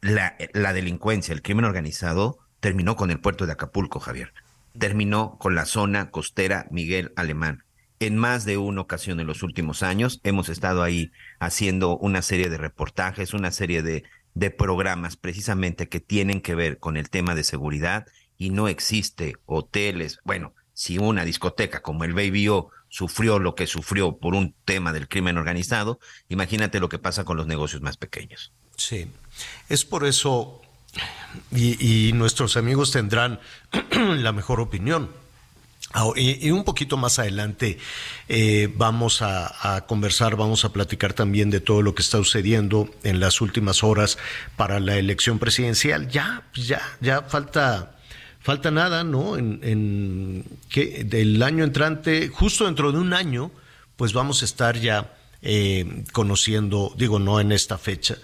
la, la delincuencia, el crimen organizado, terminó con el puerto de Acapulco, Javier. Terminó con la zona costera Miguel Alemán. En más de una ocasión en los últimos años hemos estado ahí haciendo una serie de reportajes, una serie de, de programas precisamente que tienen que ver con el tema de seguridad y no existe hoteles. Bueno, si una discoteca como el Baby O sufrió lo que sufrió por un tema del crimen organizado, imagínate lo que pasa con los negocios más pequeños. Sí, es por eso, y, nuestros amigos tendrán la mejor opinión. Y, un poquito más adelante eh, vamos a, conversar, vamos a platicar también de todo lo que está sucediendo en las últimas horas para la elección presidencial. Ya, ya, ya falta, falta nada, ¿no? En, que del año entrante, justo dentro de un año, pues vamos a estar ya eh, conociendo, digo, no en esta fecha,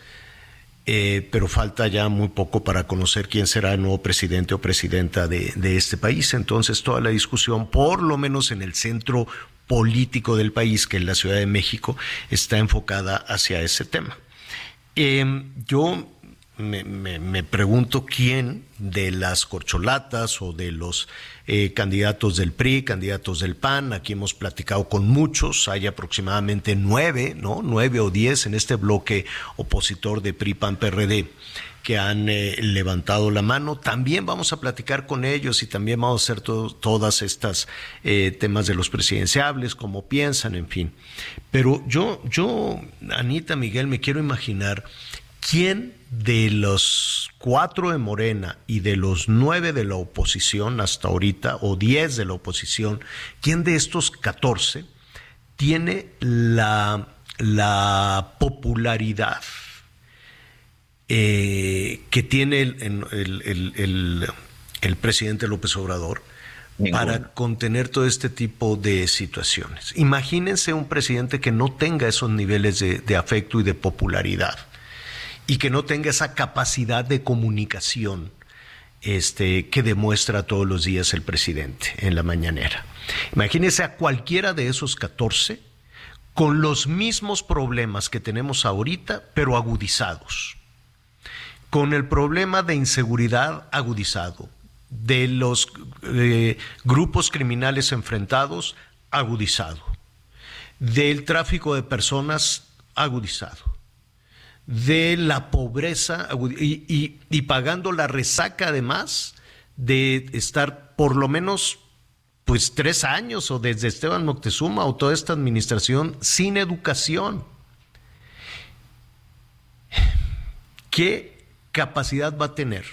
eh, pero falta ya muy poco para conocer quién será el nuevo presidente o presidenta de, este país. Entonces, toda la discusión, por lo menos en el centro político del país, que es la Ciudad de México, está enfocada hacia ese tema. Em, yo me, pregunto quién de las corcholatas o de los eh, candidatos del PRI, candidatos del PAN, aquí hemos platicado con muchos, hay aproximadamente nueve, ¿no? Nueve o diez en este bloque opositor de PRI, PAN, PRD que han eh, levantado la mano. También vamos a platicar con ellos y también vamos a hacer todas estas eh, temas de los presidenciables, cómo piensan, en fin. Pero yo, yo, Anita Miguel, me quiero imaginar quién de los cuatro de Morena y de los nueve de la oposición hasta ahorita, o diez de la oposición, ¿quién de estos catorce tiene la, la popularidad eh, que tiene el, el, presidente López Obrador? para contener todo este tipo de situaciones. Imagínense un presidente que no tenga esos niveles de afecto y de popularidad y que no tenga esa capacidad de comunicación este, que demuestra todos los días el presidente en la mañanera. Imagínese a cualquiera de esos 14 con los mismos problemas que tenemos ahorita, pero agudizados. Con el problema de inseguridad agudizado, de los eh, grupos criminales enfrentados agudizado, del tráfico de personas agudizado, de la pobreza y, y pagando la resaca además de estar por lo menos pues tres años o desde Esteban Moctezuma o toda esta administración sin educación. ¿Qué capacidad va a tener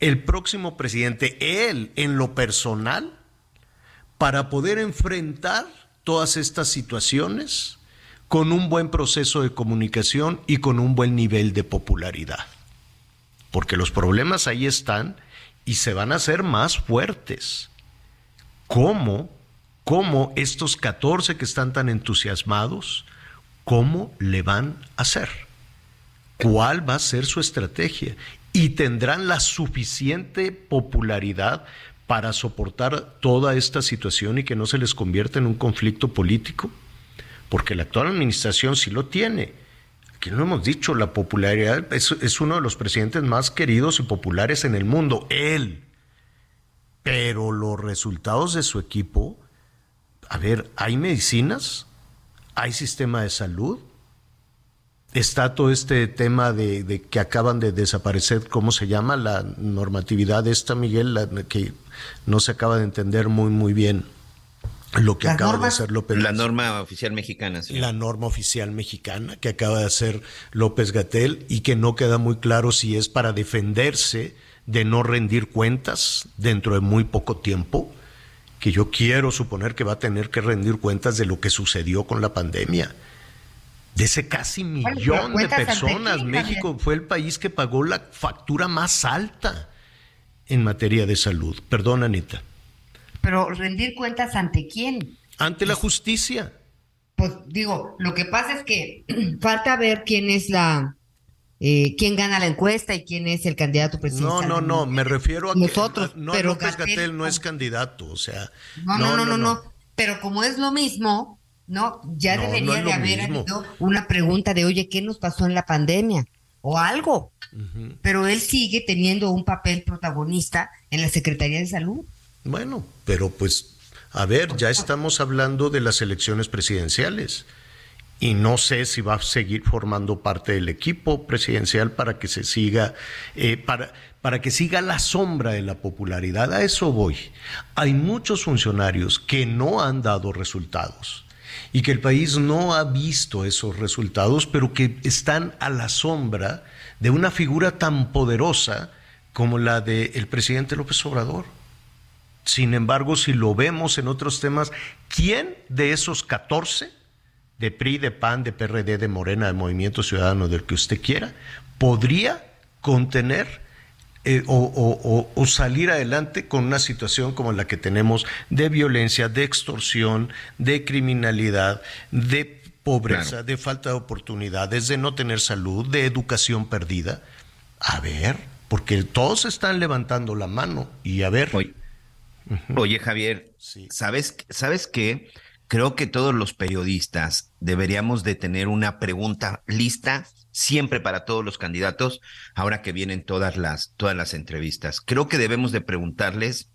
el próximo presidente, él en lo personal, para poder enfrentar todas estas situaciones con un buen proceso de comunicación y con un buen nivel de popularidad? Porque los problemas ahí están y se van a hacer más fuertes. Cómo, cómo estos 14 que están tan entusiasmados, cómo le van a hacer, cuál va a ser su estrategia y tendrán la suficiente popularidad para soportar toda esta situación y que no se les convierta en un conflicto político, porque la actual administración sí lo tiene. Aquí lo hemos dicho, la popularidad es, es uno de los presidentes más queridos y populares en el mundo, él pero los resultados de su equipo, a ver, ¿hay medicinas? ¿Hay sistema de salud? Está todo este tema de, que acaban de desaparecer, ¿cómo se llama? La normatividad esta, Miguel, que no se acaba de entender muy, muy bien lo que acaba de hacer López La norma oficial mexicana. Sí. La norma oficial mexicana que acaba de hacer López Gatel y que no queda muy claro si es para defenderse de no rendir cuentas dentro de muy poco tiempo, que yo quiero suponer que va a tener que rendir cuentas de lo que sucedió con la pandemia. De ese casi millón de personas, México fue el país que pagó la factura más alta en materia de salud. Perdón, Anita. Pero rendir cuentas ante quién? Ante la justicia. Pues digo, lo que pasa es que falta ver quién es la, eh, quién gana la encuesta y quién es el candidato presidencial. No, no, no, me refiero a nosotros, que no, pero López Gatel no es candidato, o sea. No no no, no, no, Pero como es lo mismo, no, ya debería de haber habido una pregunta de, oye, ¿qué nos pasó en la pandemia? O algo. Pero él sigue teniendo un papel protagonista en la Secretaría de Salud. Bueno, pero pues, a ver, ya estamos hablando de las elecciones presidenciales y no sé si va a seguir formando parte del equipo presidencial para que se siga, eh, para, para que siga la sombra de la popularidad. A eso voy. Hay muchos funcionarios que no han dado resultados y que el país no ha visto esos resultados, pero que están a la sombra de una figura tan poderosa como la del presidente López Obrador. Sin embargo, si lo vemos en otros temas, ¿quién de esos 14 de PRI, de PAN, de PRD, de Morena, de Movimiento Ciudadano, del que usted quiera, podría contener eh, o, salir adelante con una situación como la que tenemos de violencia, de extorsión, de criminalidad, de pobreza, de falta de oportunidades, de no tener salud, de educación perdida. A ver, porque todos están levantando la mano y a ver. Oye, Javier, ¿sabes, ¿sabes qué? creo que todos los periodistas deberíamos de tener una pregunta lista siempre para todos los candidatos, ahora que vienen todas las, todas las entrevistas. Creo que debemos de preguntarles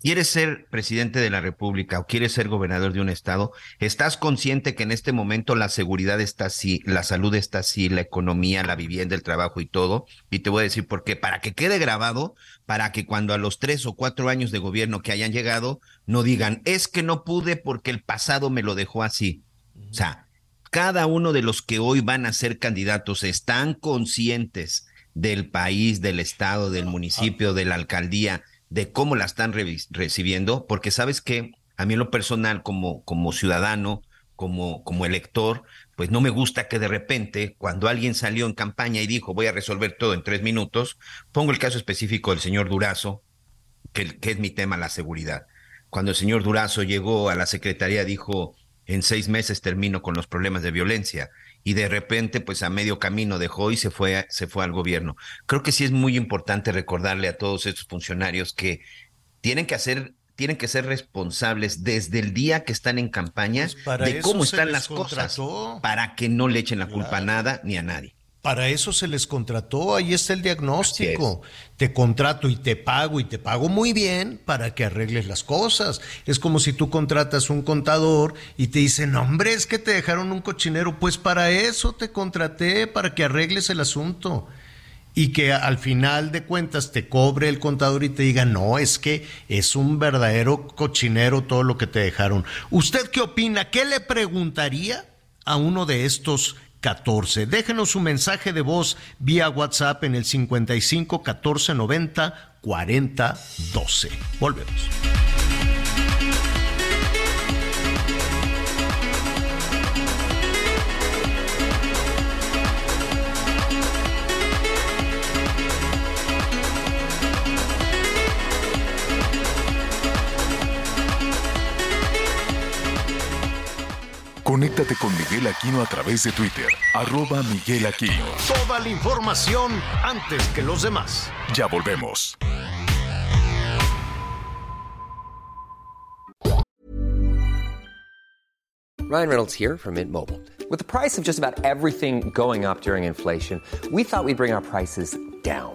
¿Quieres ser presidente de la República o quieres ser gobernador de un estado? ¿Estás consciente que en este momento la seguridad está así, la salud está así, la economía, la vivienda, el trabajo y todo? Y te voy a decir por qué. Para que quede grabado, para que cuando a los tres o cuatro años de gobierno que hayan llegado, no digan, es que no pude porque el pasado me lo dejó así. O sea, cada uno de los que hoy van a ser candidatos están conscientes del país, del estado, del municipio, de la alcaldía de cómo la están recibiendo, porque sabes que a mí en lo personal, como, como ciudadano, como, como elector, pues no me gusta que de repente, cuando alguien salió en campaña y dijo voy a resolver todo en tres minutos, pongo el caso específico del señor Durazo, que, que es mi tema, la seguridad. Cuando el señor Durazo llegó a la Secretaría, dijo, en seis meses termino con los problemas de violencia y de repente pues a medio camino dejó y se fue, se fue al gobierno. Creo que sí es muy importante recordarle a todos estos funcionarios que tienen que hacer tienen que ser responsables desde el día que están en campaña Pues de cómo están las cosas para que no le echen la culpa a nada ni a nadie. Para eso se les contrató, ahí está el diagnóstico. Te contrato y te pago y te pago muy bien para que arregles las cosas. Es como si tú contratas un contador y te dicen, no, hombre, es que te dejaron un cochinero. Pues para eso te contraté, para que arregles el asunto. Y que al final de cuentas te cobre el contador y te diga, no, es que es un verdadero cochinero todo lo que te dejaron. ¿Usted qué opina? ¿Qué le preguntaría a uno de estos 14. Déjenos su mensaje de voz vía WhatsApp en el 55 14 90 40 12. Volvemos. Conéctate con Miguel Aquino a través de Twitter, arroba Miguel Aquino. Toda la información antes que los demás. Ya volvemos. Ryan Reynolds here from Mint Mobile. With the price of just about everything going up during inflation, we thought we'd bring our prices down.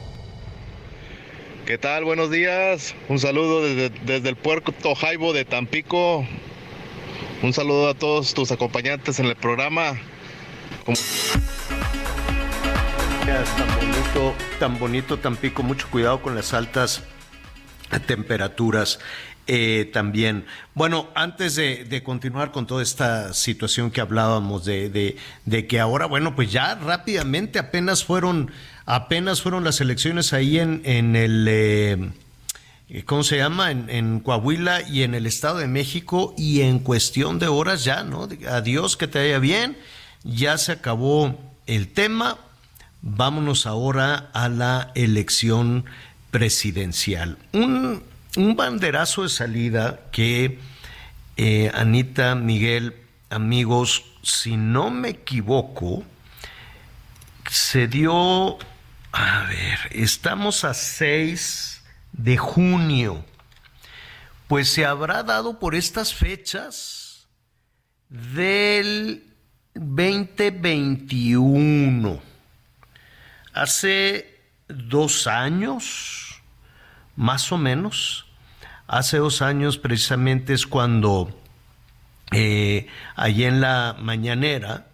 ¿Qué tal? Buenos días. Un saludo desde, desde el puerto Jaibo de Tampico. Un saludo a todos tus acompañantes en el programa. Como- Tan bonito, tan bonito Tampico, mucho cuidado con las altas temperaturas eh, también. Bueno, antes de, de continuar con toda esta situación que hablábamos de, de, de que ahora, bueno, pues ya rápidamente apenas fueron, apenas fueron las elecciones ahí en, en el eh, ¿cómo se llama? En, en Coahuila y en el Estado de México y en cuestión de horas ya, ¿no? Adiós, que te vaya bien, ya se acabó el tema, vámonos ahora a la elección presidencial. Un, un banderazo de salida que eh, Anita, Miguel, amigos, si no me equivoco, se dio, a ver, estamos a 6 de junio, pues se habrá dado por estas fechas del 2021. Hace dos años, más o menos, hace dos años precisamente es cuando eh, allí en la mañanera,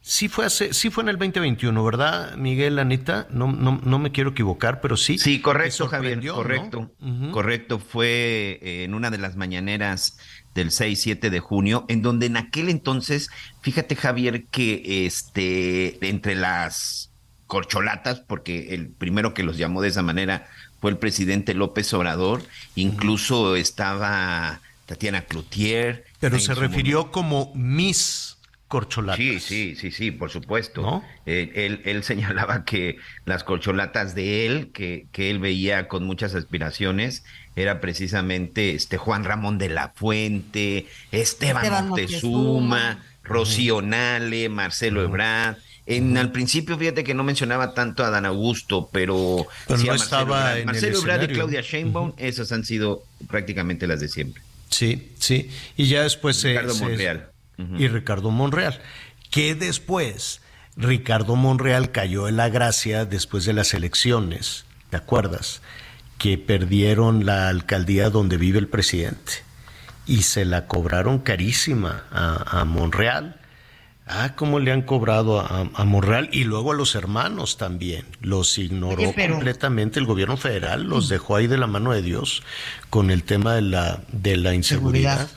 sí fue, hace, sí fue en el 2021, ¿verdad, Miguel, Anita? No, no, no me quiero equivocar, pero sí. Sí, correcto, Javier, correcto. ¿no? Correcto, fue eh, en una de las mañaneras del 6-7 de junio, en donde en aquel entonces, fíjate, Javier, que este, entre las corcholatas, porque el primero que los llamó de esa manera fue el presidente López Obrador, incluso estaba Tatiana Cloutier. Pero se refirió como Miss Corcholatas. Sí, sí, sí, sí, por supuesto. Eh, él, él señalaba que las corcholatas de él, que, que él veía con muchas aspiraciones, era precisamente este Juan Ramón de la Fuente, Esteban, Esteban Moctezuma, Moctezuma. Rocío Nale, Marcelo Ebrard. En al principio, fíjate que no mencionaba tanto a Dan Augusto, pero, Pero sí no a Marcelo estaba Ebrard. en el Marcelo Ebrard y. Claudia Sheinbaum, esas han sido prácticamente las de siempre. Sí, sí. Y ya después se- Ricardo se- Monreal. Y Ricardo Monreal. Que después Ricardo Monreal cayó en la gracia después de las elecciones, ¿te acuerdas? Que perdieron la alcaldía donde vive el presidente. Y se la cobraron carísima a, a Monreal. Ah, cómo le han cobrado a, a Monreal y luego a los hermanos también. Los ignoró Oye, pero- completamente el gobierno federal, los dejó ahí de la mano de Dios con el tema de la, de la inseguridad.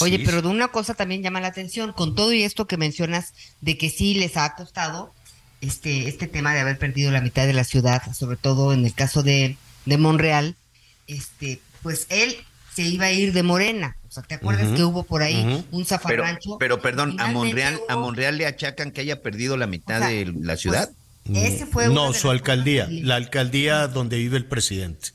Oye, Sí, pero de una cosa también llama la atención, con todo y esto que mencionas de que sí les ha costado este, este tema de haber perdido la mitad de la ciudad, sobre todo en el caso de, de Monreal, este, pues él se iba a ir de Morena. O sea, ¿te acuerdas que hubo por ahí un zafarrancho? Pero, perdón, a Monreal, a Monreal le achacan que haya perdido la mitad de la ciudad. Pues, ese fue no, su alcaldía, la alcaldía donde vive el presidente.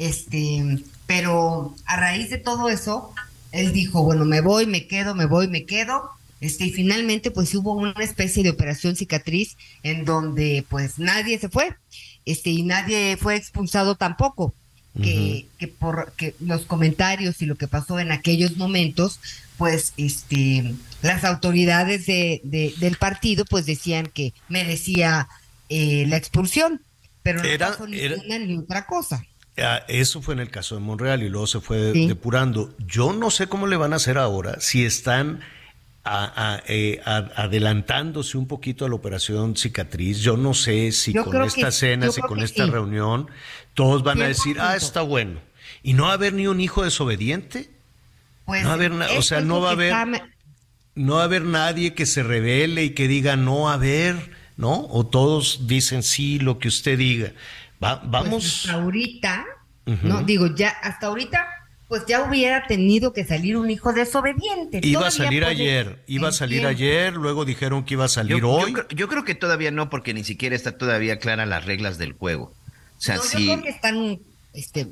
Este, pero a raíz de todo eso, él dijo, bueno, me voy, me quedo, me voy, me quedo. Este, y finalmente, pues hubo una especie de operación cicatriz en donde, pues, nadie se fue, este, y nadie fue expulsado tampoco. Que, que por que los comentarios y lo que pasó en aquellos momentos, pues, este, las autoridades de, del partido, pues, decían que merecía eh, la expulsión, pero no pasó ni una ni otra cosa. Eso fue en el caso de Monreal y luego se fue depurando. Yo no sé cómo le van a hacer ahora si están eh, adelantándose un poquito a la operación cicatriz. Yo no sé si con estas cenas y con esta reunión todos van a decir, ah, está bueno. ¿Y no va a haber ni un hijo desobediente? Pues, no va a haber, o sea, no va a haber, no va a haber nadie que se revele y que diga no a ver, ¿no? O todos dicen sí, lo que usted diga. Va, pues, vamos. hasta ahorita, no digo ya hasta ahorita pues ya hubiera tenido que salir un hijo desobediente. Iba a salir ayer, iba a salir ayer, luego dijeron que iba a salir hoy. Yo, creo que todavía no, porque ni siquiera está todavía clara las reglas del juego. O sea, sí. Yo creo que están este,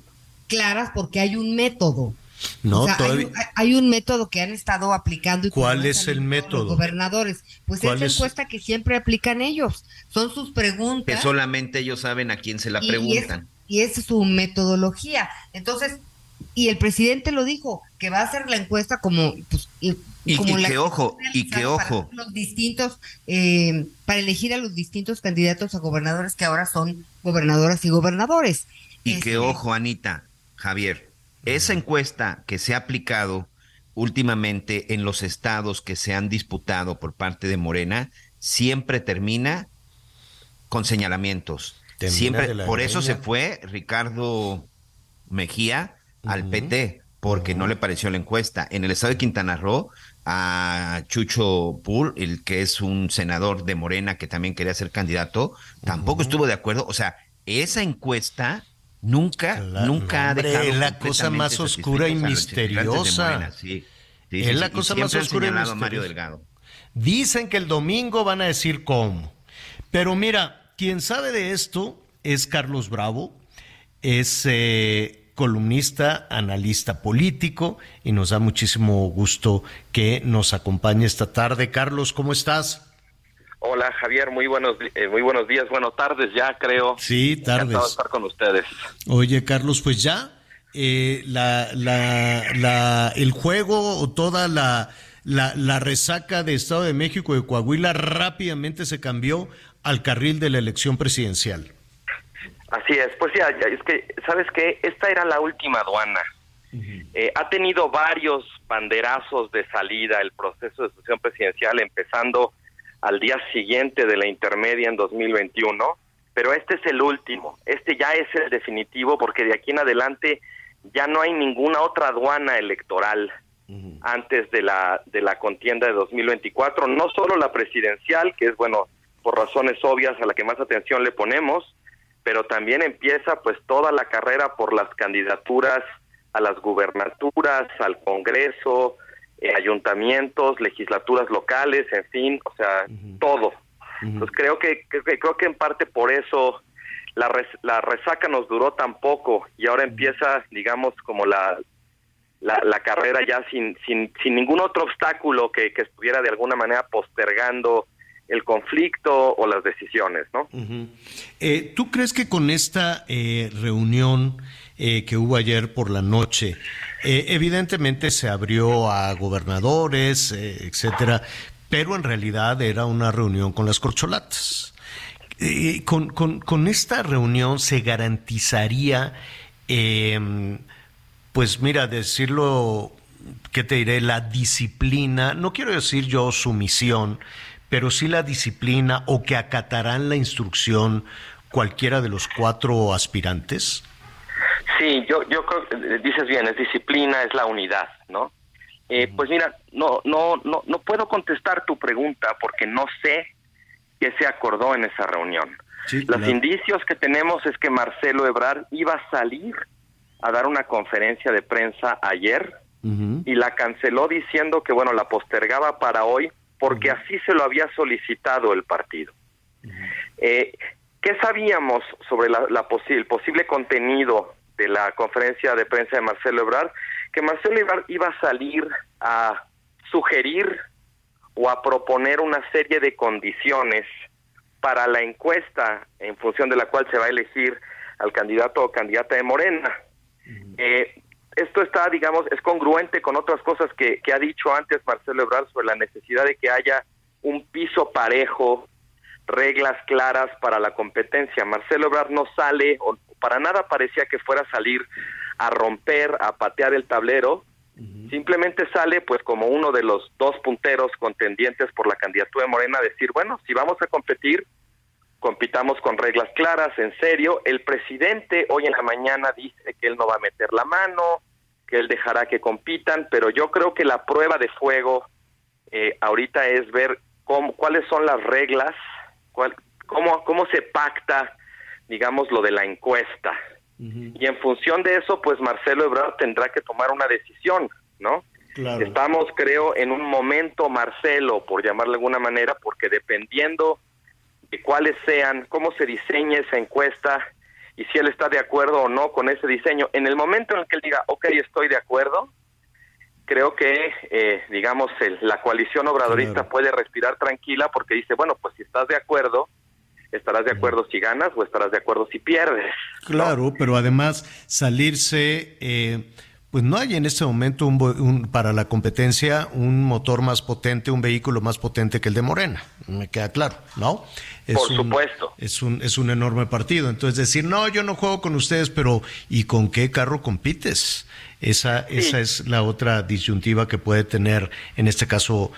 claras porque hay un método. No, todavía... hay, un método que han estado aplicando. Y ¿Cuál es el método? Los gobernadores. Pues es la encuesta que siempre aplican ellos. Son sus preguntas. Que solamente ellos saben a quién se la preguntan. Y, es su metodología. Entonces, y el presidente lo dijo, que va a hacer la encuesta como... Pues, y, que, ojo, y que ojo. Los distintos, eh, para elegir a los distintos candidatos a gobernadores que ahora son gobernadoras y gobernadores. Y que este, ojo, Anita, Javier, esa encuesta que se ha aplicado últimamente en los estados que se han disputado por parte de Morena, siempre termina con señalamientos. siempre, por eso se fue Ricardo Mejía al PT, porque no le pareció la encuesta. En el estado de Quintana Roo, a Chucho Pool, el que es un senador de Morena que también quería ser candidato, tampoco estuvo de acuerdo. O sea, esa encuesta nunca, nunca ha dejado. Es la cosa más oscura y misteriosa. es la cosa más oscura y misteriosa. Mario Delgado. Dicen que el domingo van a decir cómo. Pero mira, quien sabe de esto es Carlos Bravo, es eh, columnista, analista político, y nos da muchísimo gusto que nos acompañe esta tarde. Carlos, ¿cómo estás? Hola Javier, muy buenos eh, muy buenos días, buenas tardes ya creo. Sí, tardes. Encantado estar con ustedes. Oye Carlos, pues ya eh, la, la, la, el juego o toda la, la, la resaca de Estado de México y de Coahuila rápidamente se cambió al carril de la elección presidencial. Así es, pues ya, es que, ¿sabes qué? Esta era la última aduana. Eh, ha tenido varios banderazos de salida el proceso de sucesión presidencial, empezando al día siguiente de la intermedia en 2021, pero este es el último, este ya es el definitivo porque de aquí en adelante ya no hay ninguna otra aduana electoral antes de la de la contienda de 2024, no solo la presidencial, que es bueno, por razones obvias a la que más atención le ponemos, pero también empieza pues toda la carrera por las candidaturas a las gubernaturas, al Congreso, eh, ayuntamientos, legislaturas locales, en fin, o sea, todo. Entonces creo que, creo que en parte por eso la, la resaca nos duró tan poco y ahora empieza, digamos, como la, la, carrera ya sin, sin, sin ningún otro obstáculo que, que estuviera de alguna manera postergando el conflicto o las decisiones, ¿no? Eh, ¿Tú crees que con esta eh, reunión eh, que hubo ayer por la noche, evidentemente se abrió a gobernadores, etcétera, pero en realidad era una reunión con las corcholatas? Con, con, con, esta reunión se garantizaría, em, pues mira, decirlo, ¿qué te diré? La disciplina, no quiero decir yo sumisión, pero sí la disciplina o que acatarán la instrucción cualquiera de los cuatro aspirantes? Sí, yo, yo creo que eh, dices bien, es disciplina, es la unidad, ¿no? Eh, pues mira, no, no, no, no puedo contestar tu pregunta porque no sé qué se acordó en esa reunión. los indicios que tenemos es que Marcelo Ebrard iba a salir a dar una conferencia de prensa ayer y la canceló diciendo que, bueno, la postergaba para hoy porque así se lo había solicitado el partido. Eh, ¿Qué sabíamos sobre la, el posible contenido de la conferencia de prensa de Marcelo Ebrard? Que Marcelo Ebrard iba a salir a sugerir o a proponer una serie de condiciones para la encuesta en función de la cual se va a elegir al candidato o candidata de Morena. Eh, esto está, digamos, es congruente con otras cosas que, que ha dicho antes Marcelo Ebrard sobre la necesidad de que haya un piso parejo, reglas claras para la competencia. Marcelo Ebrard no sale, o para nada parecía que fuera a salir a romper, a patear el tablero, simplemente sale pues como uno de los dos punteros contendientes por la candidatura de Morena a decir, bueno, si vamos a competir, compitamos con reglas claras, en serio. El presidente hoy en la mañana dice que él no va a meter la mano, que él dejará que compitan, pero yo creo que la prueba de fuego eh, ahorita es ver cómo, cuáles son las reglas, cuál, cómo, cómo se pacta, digamos, lo de la encuesta. Y en función de eso, pues Marcelo Ebrard tendrá que tomar una decisión, ¿no? Estamos, creo, en un momento, Marcelo, por llamarle de alguna manera, porque dependiendo de cuáles sean, cómo se diseña esa encuesta y si él está de acuerdo o no con ese diseño, en el momento en el que él diga, ok, estoy de acuerdo, creo que, eh, digamos, la coalición obradorista puede respirar tranquila porque dice, bueno, pues si estás de acuerdo, estarás de acuerdo si ganas o estarás de acuerdo si pierdes. Claro, pero además salirse, eh, pues no hay en este momento un, para la competencia un motor más potente, un vehículo más potente que el de Morena, me queda claro, ¿no? Es Por supuesto. es, un, es un enorme partido. Entonces decir, no, yo no juego con ustedes, pero ¿y con qué carro compites? Esa, esa es la otra disyuntiva que puede tener, en este caso,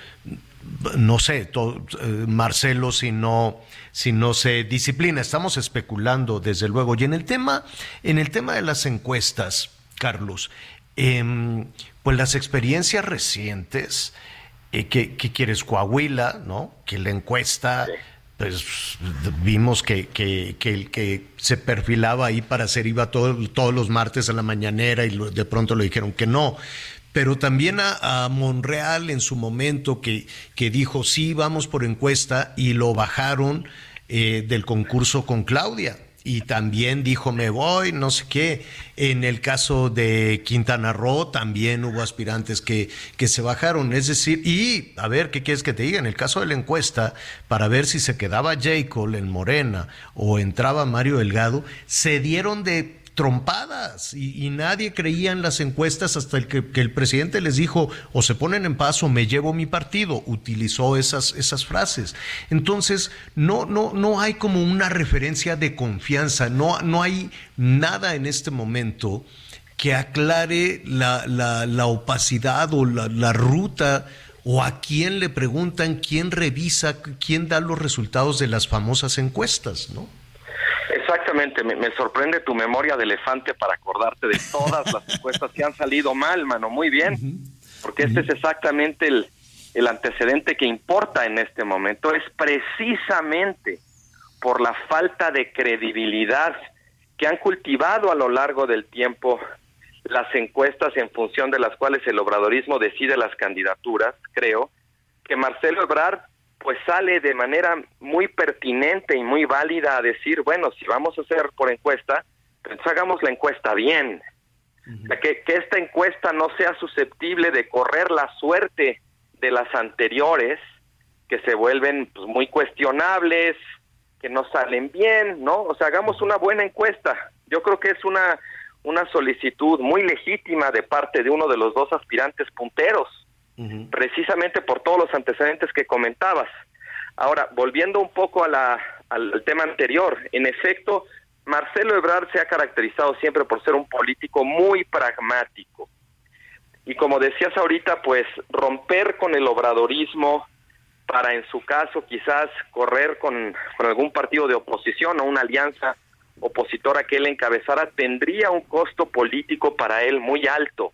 no sé, todo, eh, Marcelo, si no si no se disciplina. Estamos especulando, desde luego. Y en el tema, en el tema de las encuestas, Carlos, em, pues las experiencias recientes, eh, que, quieres Coahuila, ¿no? Que la encuesta, pues vimos que, que, que, que se perfilaba ahí para hacer, iba todos los martes a la mañanera y de pronto le dijeron que no pero también a, Monreal en su momento que, que, dijo sí, vamos por encuesta y lo bajaron eh, del concurso con Claudia. Y también dijo me voy, no sé qué. En el caso de Quintana Roo también hubo aspirantes que, que se bajaron. Es decir, y a ver, ¿qué quieres que te diga? En el caso de la encuesta, para ver si se quedaba Jacob en Morena o entraba Mario Delgado, se dieron de trompadas y, nadie creía en las encuestas hasta el que, el presidente les dijo o se ponen en paz o me llevo mi partido, utilizó esas, esas frases. Entonces, no, no, no hay como una referencia de confianza, no, no hay nada en este momento que aclare la, la, opacidad o la, la ruta o a quién le preguntan, quién revisa, quién da los resultados de las famosas encuestas, ¿no? Me, sorprende tu memoria de elefante para acordarte de todas las encuestas que han salido mal, mano, muy bien, porque este es exactamente el, el antecedente que importa en este momento, es precisamente por la falta de credibilidad que han cultivado a lo largo del tiempo las encuestas en función de las cuales el obradorismo decide las candidaturas, creo, que Marcelo Ebrard pues sale de manera muy pertinente y muy válida a decir, bueno, si vamos a hacer por encuesta, pues hagamos la encuesta bien. que, que esta encuesta no sea susceptible de correr la suerte de las anteriores, que se vuelven pues, muy cuestionables, que no salen bien, ¿no? O sea, hagamos una buena encuesta. Yo creo que es una, una solicitud muy legítima de parte de uno de los dos aspirantes punteros precisamente por todos los antecedentes que comentabas. Ahora, volviendo un poco a la, al tema anterior, en efecto, Marcelo Ebrard se ha caracterizado siempre por ser un político muy pragmático. Y como decías ahorita, pues romper con el obradorismo para, en su caso, quizás correr con, con algún partido de oposición o una alianza opositora que él encabezara, tendría un costo político para él muy alto.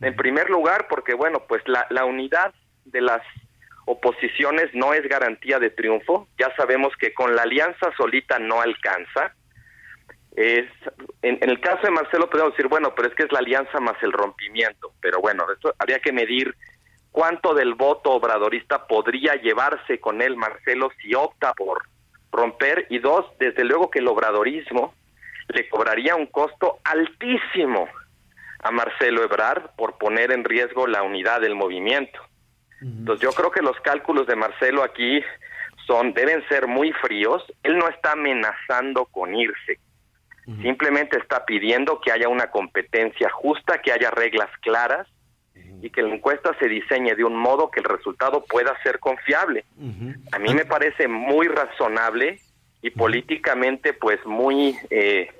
En primer lugar, porque bueno, pues la, unidad de las oposiciones no es garantía de triunfo. Ya sabemos que con la alianza solita no alcanza. Es, en, el caso de Marcelo podemos decir, bueno, pero es que es la alianza más el rompimiento. Pero bueno, esto habría que medir cuánto del voto obradorista podría llevarse con él Marcelo si opta por romper. Y dos, desde luego que el obradorismo le cobraría un costo altísimo a Marcelo Ebrard por poner en riesgo la unidad del movimiento. Entonces yo creo que los cálculos de Marcelo aquí son deben ser muy fríos. Él no está amenazando con irse. Simplemente está pidiendo que haya una competencia justa, que haya reglas claras y que la encuesta se diseñe de un modo que el resultado pueda ser confiable. A mí me parece muy razonable y políticamente pues muy eh,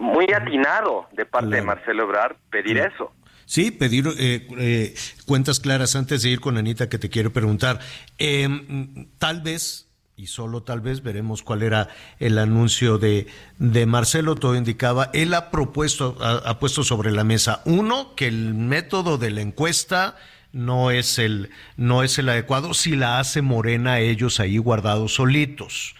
muy atinado de parte de Marcelo Ebrard pedir eso. Sí, pedir eh, eh, cuentas claras antes de ir con Anita que te quiero preguntar. Em, tal vez, y solo tal vez, veremos cuál era el anuncio de, de Marcelo, todo indicaba, él ha propuesto, ha, puesto sobre la mesa, uno, que el método de la encuesta no es el, no es el adecuado si la hace Morena ellos ahí guardados solitos.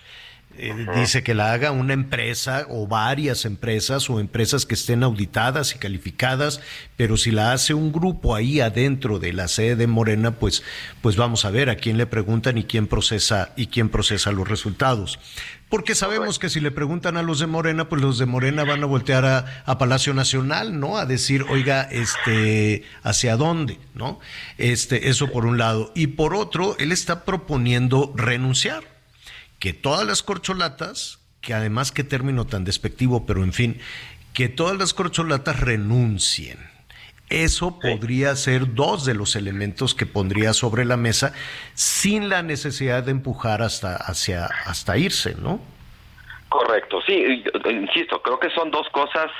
Eh, dice que la haga una empresa o varias empresas o empresas que estén auditadas y calificadas, pero si la hace un grupo ahí adentro de la sede de Morena, pues, pues vamos a ver a quién le preguntan y quién procesa y quién procesa los resultados. Porque sabemos que si le preguntan a los de Morena, pues los de Morena van a voltear a, a, Palacio Nacional, ¿no? A decir, oiga, este, ¿hacia dónde? ¿No? Este, eso por un lado. Y por otro, él está proponiendo renunciar que todas las corcholatas, que además qué término tan despectivo, pero en fin, que todas las corcholatas renuncien. Eso podría ser dos de los elementos que pondría sobre la mesa sin la necesidad de empujar hasta, hacia, hasta irse, ¿no? Correcto, sí, insisto, creo que son dos cosas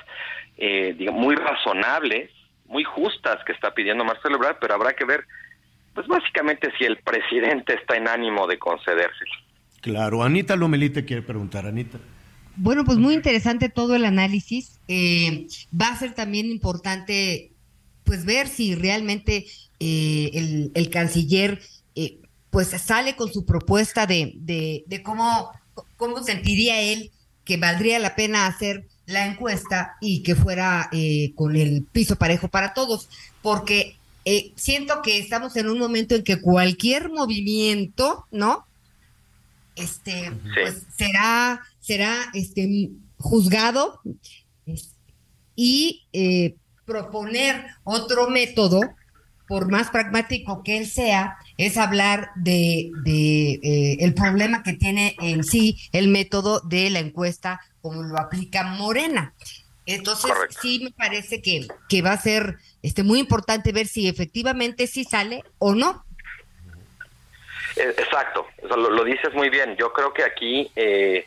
eh, muy razonables, muy justas que está pidiendo Marcelo Ebrard, pero habrá que ver, pues básicamente si el presidente está en ánimo de concedérselo. Claro, Anita Lomelí te quiere preguntar, Anita. Bueno, pues muy interesante todo el análisis. Eh, va a ser también importante, pues ver si realmente eh, el, canciller, eh, pues sale con su propuesta de, de, cómo, cómo sentiría él que valdría la pena hacer la encuesta y que fuera con el piso parejo para todos, porque siento que estamos en un momento en que cualquier movimiento, ¿no? Este, pues será, será este, juzgado y eh, proponer otro método, por más pragmático que él sea, es hablar de, de eh, el problema que tiene en sí el método de la encuesta como lo aplica Morena. Entonces, sí me parece que, que va a ser este, muy importante ver si efectivamente sí sale o no. Eh, exacto, lo, dices muy bien. Yo creo que aquí eh,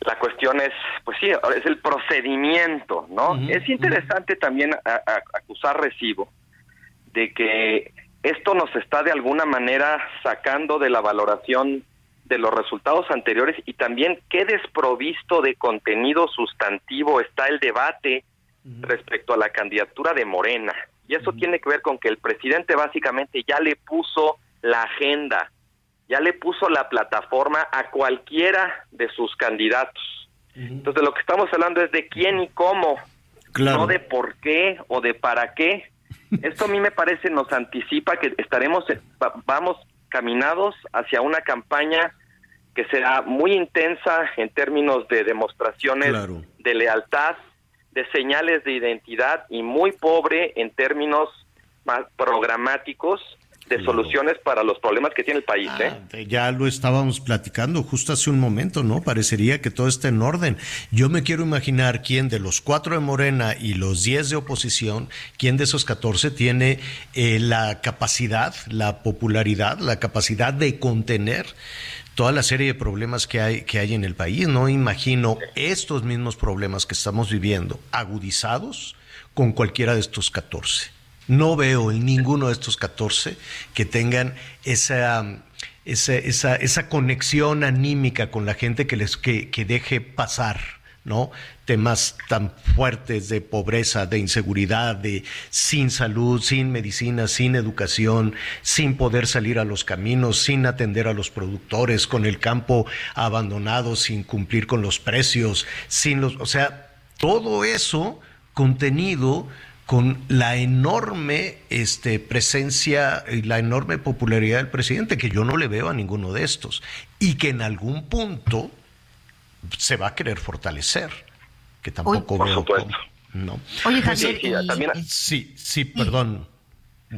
la cuestión es, pues sí, es el procedimiento, ¿no? es interesante también acusar recibo de que esto nos está de alguna manera sacando de la valoración de los resultados anteriores y también qué desprovisto de contenido sustantivo está el debate respecto a la candidatura de Morena. Y eso tiene que ver con que el presidente básicamente ya le puso la agenda, ya le puso la plataforma a cualquiera de sus candidatos. Entonces lo que estamos hablando es de quién y cómo, no de por qué o de para qué. Esto a mí me parece nos anticipa que estaremos vamos caminados hacia una campaña que será muy intensa en términos de demostraciones de lealtad, de señales de identidad y muy pobre en términos más programáticos de soluciones para los problemas que tiene el país. ¿eh? Ah, ya lo estábamos platicando justo hace un momento, ¿no? Parecería que todo está en orden. Yo me quiero imaginar quién de los cuatro de Morena y los diez de oposición, quién de esos catorce tiene eh, la capacidad, la popularidad, la capacidad de contener toda la serie de problemas que hay, que hay en el país. No imagino estos mismos problemas que estamos viviendo agudizados con cualquiera de estos catorce. No veo en ninguno de estos 14 que tengan esa, esa, esa, conexión anímica con la gente que les que, que deje pasar ¿no? Temas tan fuertes de pobreza, de inseguridad, de sin salud, sin medicina, sin educación, sin poder salir a los caminos, sin atender a los productores, con el campo abandonado, sin cumplir con los precios, sin los, o sea, todo eso contenido con la enorme este, presencia y la enorme popularidad del presidente, que yo no le veo a ninguno de estos, y que en algún punto se va a querer fortalecer, que tampoco Por veo supuesto. cómo, ¿no? Oye, Pues Javier, sí, y también- Sí, sí, perdón.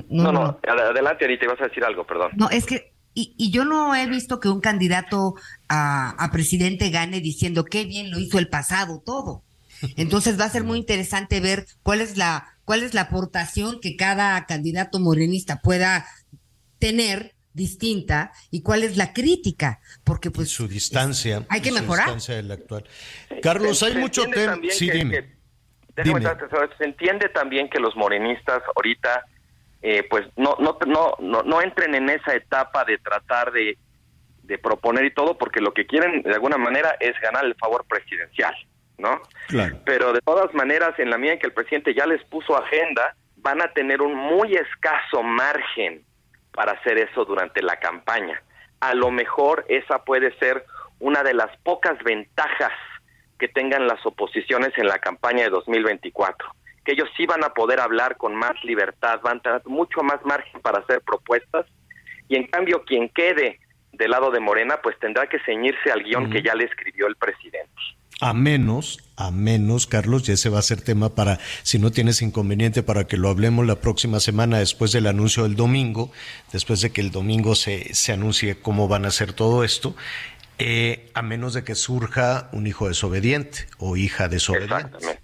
No, no, ad- adelante, Anita, ibas a decir algo, perdón. No, es que, y, y yo no he visto que un candidato a, a presidente gane diciendo qué bien lo hizo el pasado, todo. Entonces va a ser muy interesante ver cuál es la, cuál es la aportación que cada candidato morenista pueda tener distinta y cuál es la crítica, porque pues su distancia. hay que su mejorar. distancia del actual. Carlos, Se- hay se mucho entiende tema. también Sí, que- dime. que- Dime. tratar se entiende también que los morenistas ahorita eh, pues no, no, no, no, no entren en esa etapa de tratar de, de proponer y todo, porque lo que quieren de alguna manera es ganar el favor presidencial, ¿no? Claro. Pero de todas maneras, en la medida en que el presidente ya les puso agenda, van a tener un muy escaso margen para hacer eso durante la campaña. A lo mejor esa puede ser una de las pocas ventajas que tengan las oposiciones en la campaña de 2024, que ellos sí van a poder hablar con más libertad, van a tener mucho más margen para hacer propuestas, y en cambio quien quede del lado de Morena, pues tendrá que ceñirse al guion que ya le escribió el presidente. A menos, a menos, Carlos, y ese va a ser tema para, si no tienes inconveniente, para que lo hablemos la próxima semana después del anuncio del domingo, después de que el domingo se, se anuncie cómo van a hacer todo esto, eh, a menos de que surja un hijo desobediente o hija desobediente. Exactamente.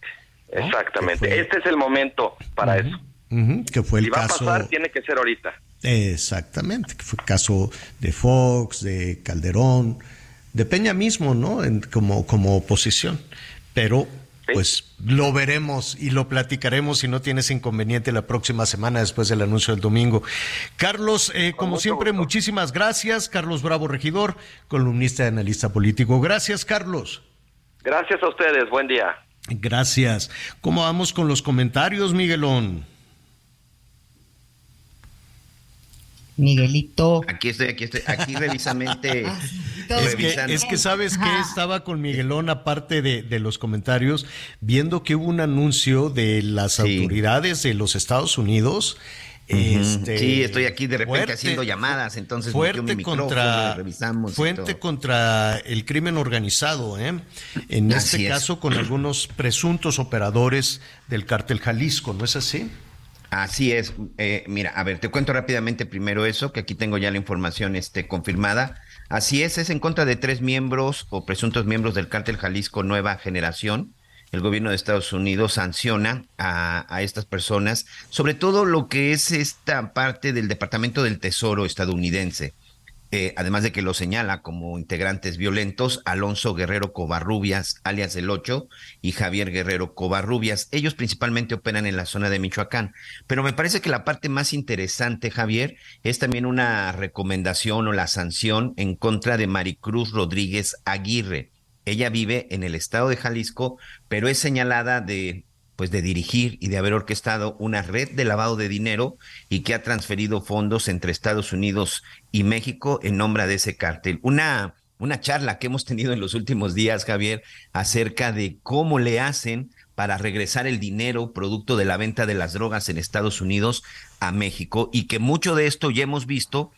Exactamente. Este es el momento para eso. Ujú, que fue el si va caso. a pasar, tiene que ser ahorita. Exactamente, que fue el caso de Fox, de Calderón, de Peña mismo, ¿no? En- como, como oposición. Pero, pues, lo veremos y lo platicaremos si no tienes inconveniente la próxima semana después del anuncio del domingo. Carlos, eh, como siempre, muchísimas gracias. Carlos Bravo Regidor, columnista y analista político. Gracias, Carlos. Gracias a ustedes. Buen día. Gracias. ¿Cómo vamos con los comentarios, Miguelón? Miguelito. Aquí estoy, aquí estoy, aquí revisamente. Es que, revisando. es que sabes que estaba con Miguelón, aparte de, de los comentarios, viendo que hubo un anuncio de las autoridades de los Estados Unidos. Este, sí, estoy aquí de repente fuerte- haciendo llamadas, entonces fuerte mi contra revisamos. contra el crimen organizado, ¿eh? En Así este es. caso con algunos presuntos operadores del cártel Jalisco, ¿no es así? Así es. Eh, mira, a ver, te cuento rápidamente primero eso, que aquí tengo ya la información este, confirmada. Así es, es en contra de tres miembros o presuntos miembros del cártel Jalisco Nueva Generación. El gobierno de Estados Unidos sanciona a, a estas personas, sobre todo lo que es esta parte del Departamento del Tesoro estadounidense. Eh, además de que lo señala como integrantes violentos, Alonso Guerrero Covarrubias, alias El Ocho, y Javier Guerrero Covarrubias. Ellos principalmente operan en la zona de Michoacán. Pero me parece que la parte más interesante, Javier, es también una recomendación o la sanción en contra de Maricruz Rodríguez Aguirre. Ella vive en el estado de Jalisco, pero es señalada de pues de dirigir y de haber orquestado una red de lavado de dinero y que ha transferido fondos entre Estados Unidos y México en nombre de ese cártel. Una, una charla que hemos tenido en los últimos días, Javier, acerca de cómo le hacen para regresar el dinero producto de la venta de las drogas en Estados Unidos a México y que mucho de esto ya hemos visto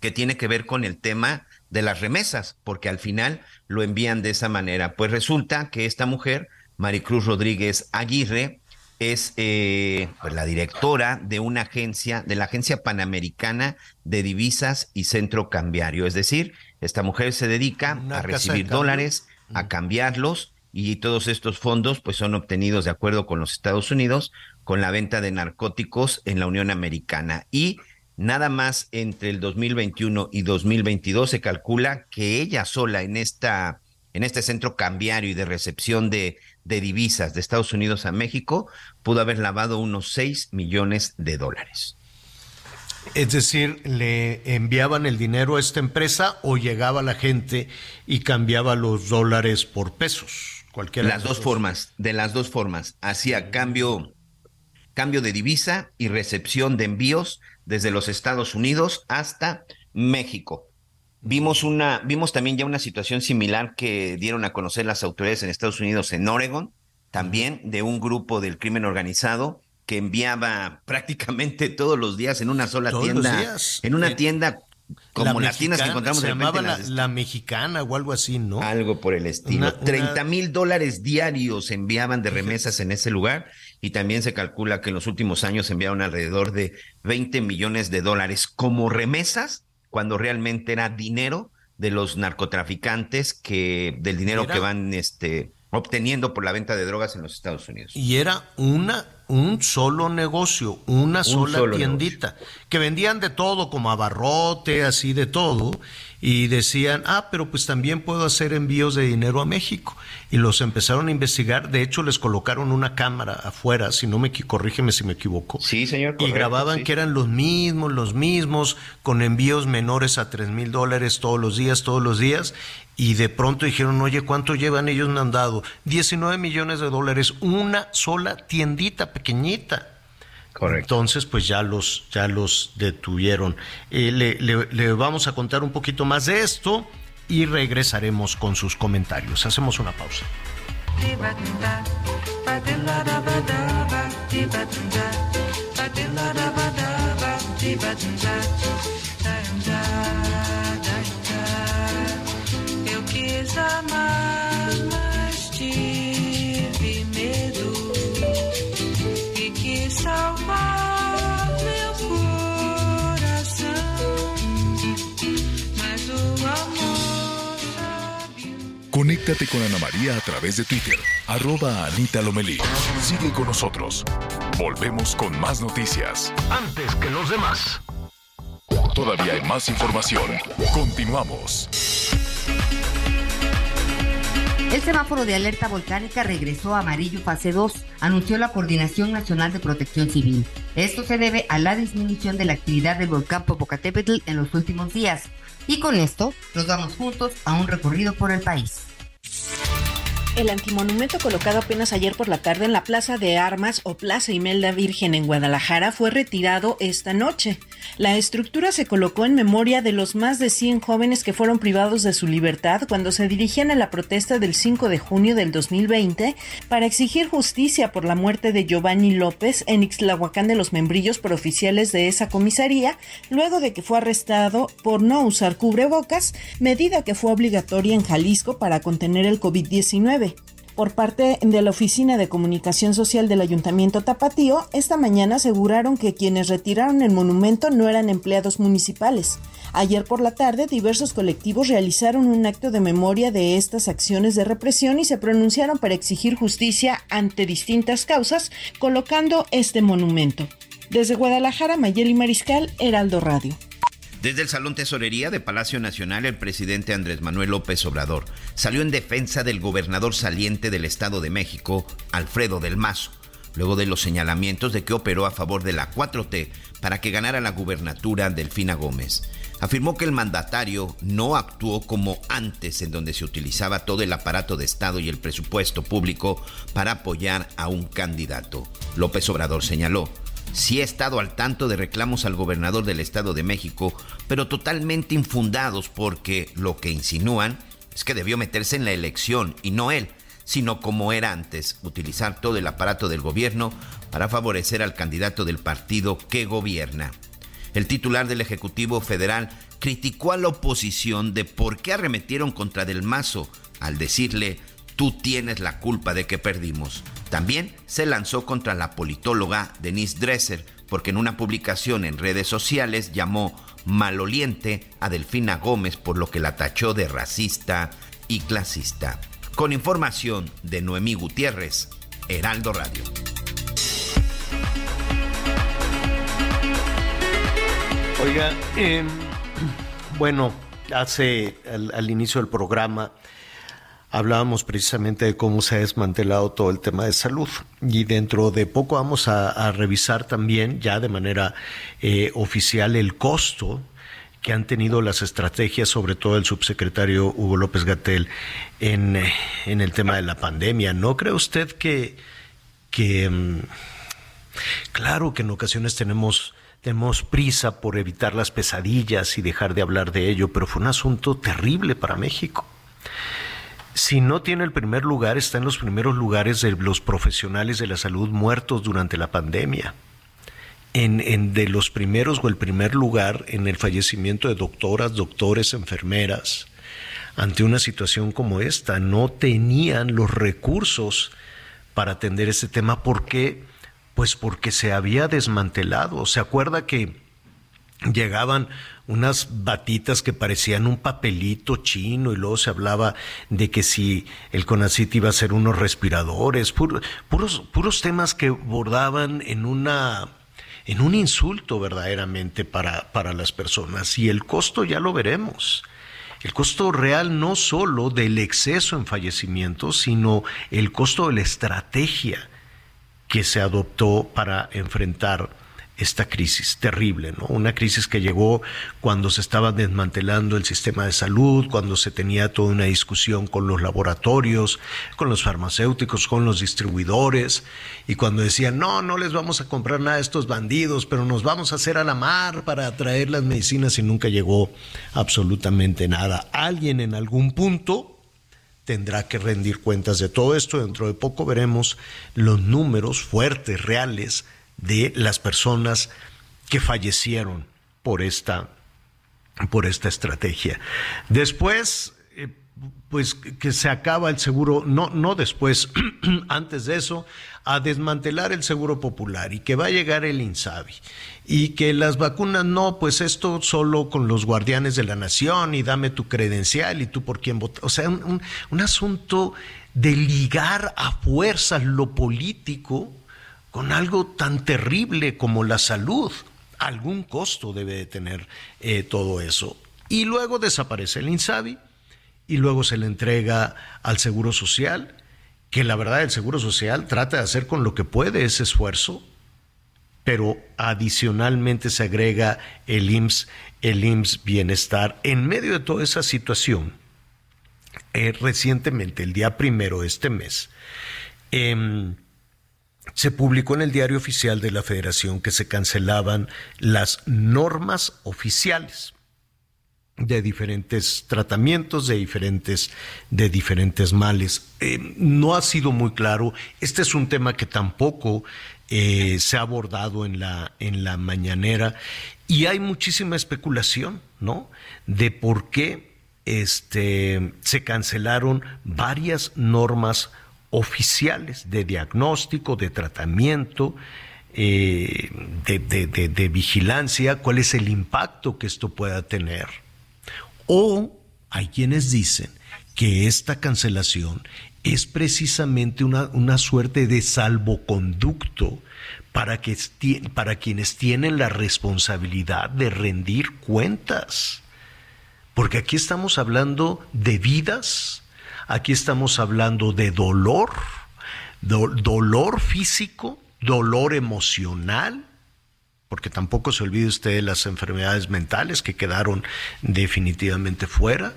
que tiene que ver con el tema de las remesas, porque al final lo envían de esa manera. Pues resulta que esta mujer, Maricruz Rodríguez Aguirre, es eh, pues, la directora de una agencia, de la Agencia Panamericana de Divisas y Centro Cambiario. Es decir, esta mujer se dedica Una a de recibir dólares, a cambiarlos y todos estos fondos pues son obtenidos de acuerdo con los Estados Unidos con la venta de narcóticos en la Unión Americana. Y nada más entre el 2021 y 2022 se calcula que ella sola en esta en este centro cambiario y de recepción de, de divisas de Estados Unidos a México pudo haber lavado unos 6 millones de dólares. Es decir, le enviaban el dinero a esta empresa o llegaba la gente y cambiaba los dólares por pesos. Cualquiera las dos, formas, de las dos formas. Hacía cambio, cambio de divisa y recepción de envíos desde los Estados Unidos hasta México. Vimos una, vimos también ya una situación similar que dieron a conocer las autoridades en Estados Unidos en Oregon, también de un grupo del crimen organizado que enviaba prácticamente todos los días en una sola tienda, en una tienda como las tiendas que encontramos se llamaba la, mexicana o algo así, ¿no? Algo por el estilo. 30 mil dólares diarios enviaban de remesas en ese lugar y también se calcula que en los últimos años enviaron alrededor de 20 millones de dólares como remesas cuando realmente era dinero de los narcotraficantes que del dinero que van este obteniendo por la venta de drogas en los Estados Unidos. Y era una un solo negocio, una sola tiendita, que vendían de todo, como abarrote, así de todo, y decían, ah, pero pues también puedo hacer envíos de dinero a México. Y los empezaron a investigar, de hecho les colocaron una cámara afuera, si no me corrígeme si me equivoco. Sí, señor. y grababan que eran los mismos, los mismos, con envíos menores a tres mil dólares todos los días, todos los días. Y de pronto dijeron, oye, ¿cuánto llevan ellos han dado? 19 millones de dólares, una sola tiendita pequeñita. Correcto. Entonces, pues ya los, ya los detuvieron. Eh, le, vamos a contar un poquito más de esto y regresaremos con sus comentarios. Hacemos una pausa. Conéctate con Ana María a través de Twitter, arroba Anita Lomelí. Sigue con nosotros. Volvemos con más noticias. Antes que los demás. Todavía hay más información. Continuamos. El semáforo de alerta volcánica regresó a amarillo fase 2, anunció la Coordinación Nacional de Protección Civil. Esto se debe a la disminución de la actividad del volcán Popocatépetl en los últimos días. Y con esto, nos vamos juntos a un recorrido por el país. El antimonumento colocado apenas ayer por la tarde en la Plaza de Armas o Plaza Imelda Virgen en Guadalajara fue retirado esta noche. La estructura se colocó en memoria de los más de 100 jóvenes que fueron privados de su libertad cuando se dirigían a la protesta del 5 de junio del 2020 para exigir justicia por la muerte de Giovanni López en Ixtlahuacán de los Membrillos por oficiales de esa comisaría, luego de que fue arrestado por no usar cubrebocas, medida que fue obligatoria en Jalisco para contener el COVID-19 por parte de la Oficina de Comunicación Social del Ayuntamiento Tapatío, esta mañana aseguraron que quienes retiraron el monumento no eran empleados municipales. Ayer por la tarde, diversos colectivos realizaron un acto de memoria de estas acciones de represión y se pronunciaron para exigir justicia ante distintas causas, colocando este monumento. Desde Guadalajara, Mayeli Mariscal, Heraldo Radio. Desde el Salón Tesorería de Palacio Nacional, el presidente Andrés Manuel López Obrador salió en defensa del gobernador saliente del Estado de México, Alfredo del Mazo, luego de los señalamientos de que operó a favor de la 4T para que ganara la gubernatura Delfina Gómez. Afirmó que el mandatario no actuó como antes, en donde se utilizaba todo el aparato de Estado y el presupuesto público para apoyar a un candidato. López Obrador señaló Sí he estado al tanto de reclamos al gobernador del Estado de México, pero totalmente infundados porque lo que insinúan es que debió meterse en la elección y no él, sino como era antes, utilizar todo el aparato del gobierno para favorecer al candidato del partido que gobierna. El titular del Ejecutivo Federal criticó a la oposición de por qué arremetieron contra Del Mazo al decirle tú tienes la culpa de que perdimos. También se lanzó contra la politóloga Denise Dresser porque en una publicación en redes sociales llamó maloliente a Delfina Gómez por lo que la tachó de racista y clasista. Con información de Noemí Gutiérrez, Heraldo Radio. Oiga, em, bueno, hace al inicio del programa hablábamos precisamente de cómo se ha desmantelado todo el tema de salud y dentro de poco vamos a, revisar también ya de manera eh, oficial el costo que han tenido las estrategias, sobre todo el subsecretario Hugo López Gatel, en, en el tema de la pandemia. ¿No cree usted que, que mm, claro que en ocasiones tenemos tenemos prisa por evitar las pesadillas y dejar de hablar de ello, pero fue un asunto terrible para México. Si no tiene el primer lugar, está en los primeros lugares de los profesionales de la salud muertos durante la pandemia. En, en, de los primeros o el primer lugar en el fallecimiento de doctoras, doctores, enfermeras, ante una situación como esta. No tenían los recursos para atender ese tema porque pues porque se había desmantelado. ¿Se acuerda que llegaban unas batitas que parecían un papelito chino y luego se hablaba de que si el CONACIT iba a ser unos respiradores, puros, puros temas que bordaban en una en un insulto verdaderamente para, para las personas. Y el costo ya lo veremos. El costo real no solo del exceso en fallecimientos, sino el costo de la estrategia que se adoptó para enfrentar esta crisis terrible, ¿no? Una crisis que llegó cuando se estaba desmantelando el sistema de salud, cuando se tenía toda una discusión con los laboratorios, con los farmacéuticos, con los distribuidores, y cuando decían, no, no les vamos a comprar nada a estos bandidos, pero nos vamos a hacer a la mar para traer las medicinas y nunca llegó absolutamente nada. Alguien en algún punto tendrá que rendir cuentas de todo esto. Dentro de poco veremos los números fuertes, reales, de las personas que fallecieron por esta, por esta estrategia. Después, eh, pues que se acaba el seguro, no, no después, antes de eso, a desmantelar el seguro popular y que va a llegar el INSABI y que las vacunas no, pues esto solo con los guardianes de la nación y dame tu credencial y tú por quién votas. O sea, un, un asunto de ligar a fuerzas lo político con algo tan terrible como la salud. Algún costo debe de tener eh, todo eso. Y luego desaparece el INSABI y luego se le entrega al Seguro Social, que la verdad el Seguro Social trata de hacer con lo que puede ese esfuerzo, pero adicionalmente se agrega el IMSS, el IMSS Bienestar. En medio de toda esa situación, eh, recientemente, el día primero de este mes, em, se publicó en el diario oficial de la Federación que se cancelaban las normas oficiales de diferentes tratamientos, de diferentes, de diferentes males. Eh, no ha sido muy claro. Este es un tema que tampoco eh, se ha abordado en la, en la mañanera y hay muchísima especulación, ¿no? De por qué este, se cancelaron varias normas oficiales de diagnóstico, de tratamiento, eh, de, de vigilancia, cuál es el impacto que esto pueda tener. O hay quienes dicen que esta cancelación es precisamente una, una suerte de salvoconducto para, que, para quienes tienen la responsabilidad de rendir cuentas. Porque aquí estamos hablando de vidas, aquí estamos hablando de dolor, dolor físico, dolor emocional, porque tampoco se olvide usted de las enfermedades mentales que quedaron definitivamente fuera,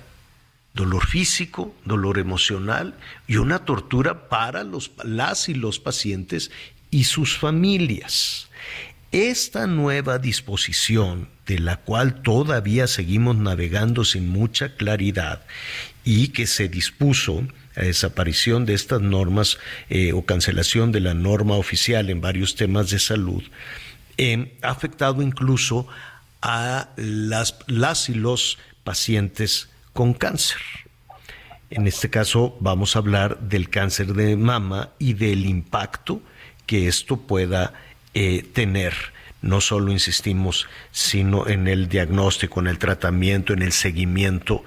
dolor físico, dolor emocional y una tortura para los, las y los pacientes y sus familias. Esta nueva disposición, de la cual todavía seguimos navegando sin mucha claridad y que se dispuso a desaparición de estas normas eh, o cancelación de la norma oficial en varios temas de salud, eh, ha afectado incluso a las, las y los pacientes con cáncer. En este caso vamos a hablar del cáncer de mama y del impacto que esto pueda eh, tener. No solo insistimos, sino en el diagnóstico, en el tratamiento, en el seguimiento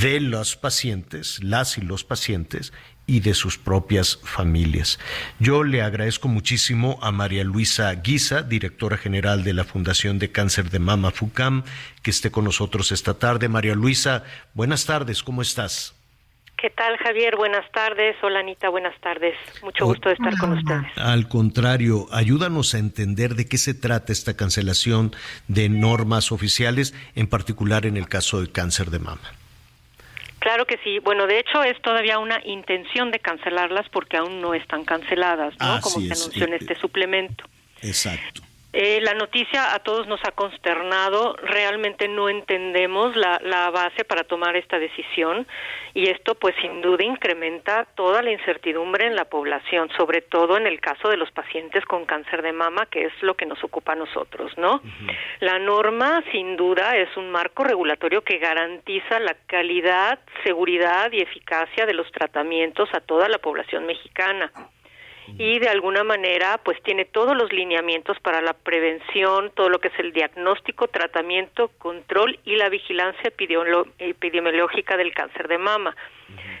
de los pacientes, las y los pacientes y de sus propias familias. Yo le agradezco muchísimo a María Luisa Guisa, directora general de la Fundación de Cáncer de Mama FUCAM, que esté con nosotros esta tarde. María Luisa, buenas tardes, ¿cómo estás? ¿Qué tal, Javier? Buenas tardes. Hola, Anita. Buenas tardes. Mucho gusto de estar con ustedes. Al contrario, ayúdanos a entender de qué se trata esta cancelación de normas oficiales, en particular en el caso del cáncer de mama. Claro que sí. Bueno, de hecho es todavía una intención de cancelarlas porque aún no están canceladas, ¿no? Como se anunció en este suplemento. Exacto. Eh, la noticia a todos nos ha consternado, realmente no entendemos la, la, base para tomar esta decisión y esto pues sin duda incrementa toda la incertidumbre en la población, sobre todo en el caso de los pacientes con cáncer de mama, que es lo que nos ocupa a nosotros, ¿no? La norma sin duda es un marco regulatorio que garantiza la calidad, seguridad y eficacia de los tratamientos a toda la población mexicana y de alguna manera pues tiene todos los lineamientos para la prevención, todo lo que es el diagnóstico, tratamiento, control y la vigilancia epidemiológica del cáncer de mama.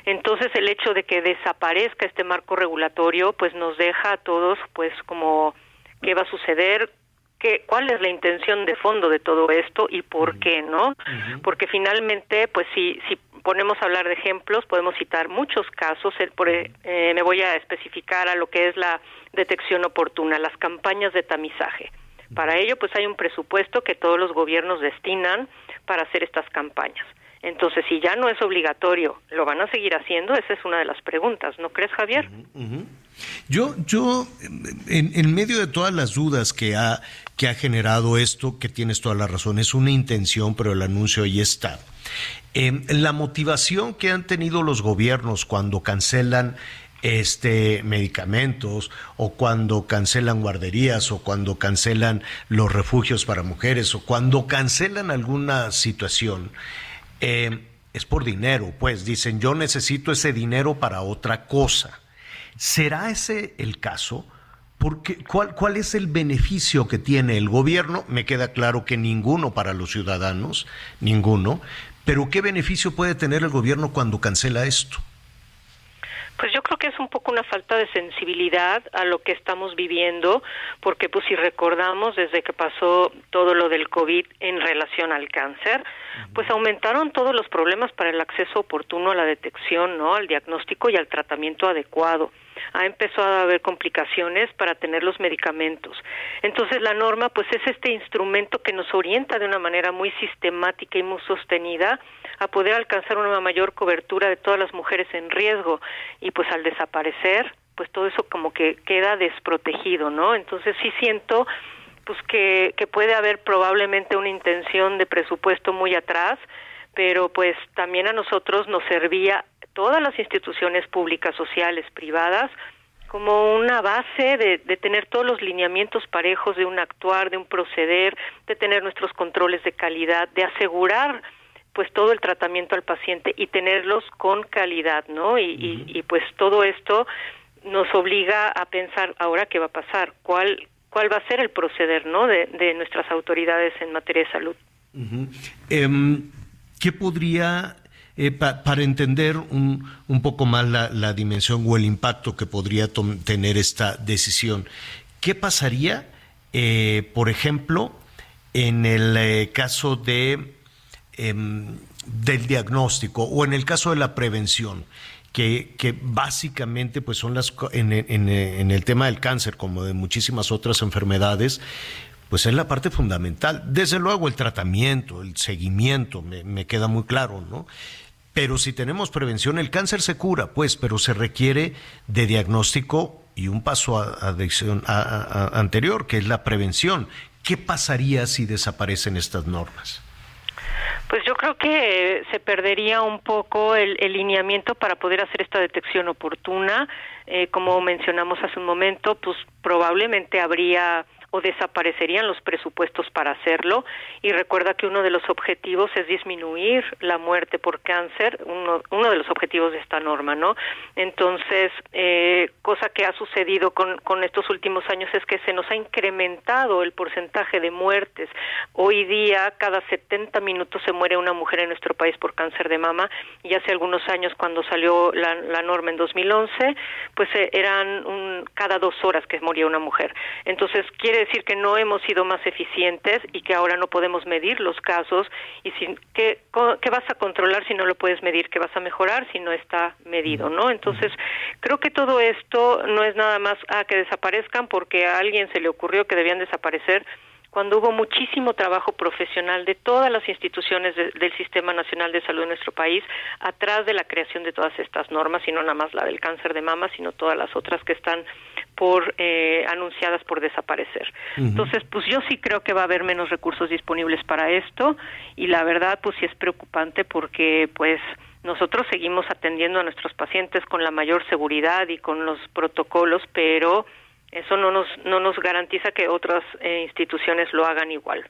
Entonces el hecho de que desaparezca este marco regulatorio pues nos deja a todos pues como qué va a suceder, qué, cuál es la intención de fondo de todo esto y por qué, ¿no? Porque finalmente, pues si, si ponemos a hablar de ejemplos, podemos citar muchos casos, por, eh, me voy a especificar a lo que es la detección oportuna, las campañas de tamizaje. Para ello, pues hay un presupuesto que todos los gobiernos destinan para hacer estas campañas. Entonces, si ya no es obligatorio, ¿lo van a seguir haciendo? Esa es una de las preguntas, ¿no crees, Javier? Yo, yo, en, medio de todas las dudas que ha, que ha generado esto, que tienes toda la razón, es una intención, pero el anuncio ahí está. Eh, la motivación que han tenido los gobiernos cuando cancelan este medicamentos o cuando cancelan guarderías o cuando cancelan los refugios para mujeres o cuando cancelan alguna situación eh, es por dinero pues dicen yo necesito ese dinero para otra cosa será ese el caso porque cuál cuál es el beneficio que tiene el gobierno me queda claro que ninguno para los ciudadanos ninguno. Pero ¿qué beneficio puede tener el gobierno cuando cancela esto? Pues yo creo que es un poco una falta de sensibilidad a lo que estamos viviendo, porque pues si recordamos desde que pasó todo lo del COVID en relación al cáncer, pues aumentaron todos los problemas para el acceso oportuno a la detección, ¿no? Al diagnóstico y al tratamiento adecuado ha empezado a haber complicaciones para tener los medicamentos. Entonces la norma pues es este instrumento que nos orienta de una manera muy sistemática y muy sostenida a poder alcanzar una mayor cobertura de todas las mujeres en riesgo y pues al desaparecer pues todo eso como que queda desprotegido, ¿no? Entonces sí siento pues que, que puede haber probablemente una intención de presupuesto muy atrás, pero pues también a nosotros nos servía todas las instituciones públicas, sociales, privadas, como una base de, de, tener todos los lineamientos parejos de un actuar, de un proceder, de tener nuestros controles de calidad, de asegurar pues todo el tratamiento al paciente y tenerlos con calidad, ¿no? Y, y, pues todo esto nos obliga a pensar ahora qué va a pasar, cuál cuál va a ser el proceder, ¿no? De, de nuestras autoridades en materia de salud. Em, ¿Qué podría eh, para entender un, un poco más la, la, dimensión o el impacto que podría tener esta decisión. ¿Qué pasaría, eh, por ejemplo, en el eh, caso de, em, del diagnóstico o en el caso de la prevención? Que, que, básicamente pues son las en, en, en, el tema del cáncer como de muchísimas otras enfermedades pues es la parte fundamental desde luego el tratamiento el seguimiento me, me queda muy claro no pero si tenemos prevención, el cáncer se cura, pues, pero se requiere de diagnóstico y un paso a, a, anterior, que es la prevención. ¿Qué pasaría si desaparecen estas normas? Pues yo creo que se perdería un poco el, el lineamiento para poder hacer esta detección oportuna. Eh, como mencionamos hace un momento, pues probablemente habría o desaparecerían los presupuestos para hacerlo y recuerda que uno de los objetivos es disminuir la muerte por cáncer, uno, uno de los objetivos de esta norma, ¿no? Entonces, eh, cosa que ha sucedido con, con estos últimos años es que se nos ha incrementado el porcentaje de muertes. Hoy día, cada 70 minutos se muere una mujer en nuestro país por cáncer de mama y hace algunos años cuando salió la, norma en 2011, pues eh, eran un, cada dos horas que moría una mujer. Entonces, quiere quiere decir que no hemos sido más eficientes y que ahora no podemos medir los casos y sin, ¿qué, ¿qué vas a controlar si no lo puedes medir? ¿Qué vas a mejorar si no está medido? ¿no? Entonces, creo que todo esto no es nada más a que desaparezcan porque a alguien se le ocurrió que debían desaparecer cuando hubo muchísimo trabajo profesional de todas las instituciones del Sistema Nacional de Salud en nuestro país atrás de la creación de todas estas normas, y no nada más la del cáncer de mama, sino todas las otras que están por eh, anunciadas por desaparecer. Entonces, pues yo sí creo que va a haber menos recursos disponibles para esto y la verdad, pues sí es preocupante porque, pues, nosotros seguimos atendiendo a nuestros pacientes con la mayor seguridad y con los protocolos, pero eso no nos, no nos garantiza que otras eh, instituciones lo hagan igual.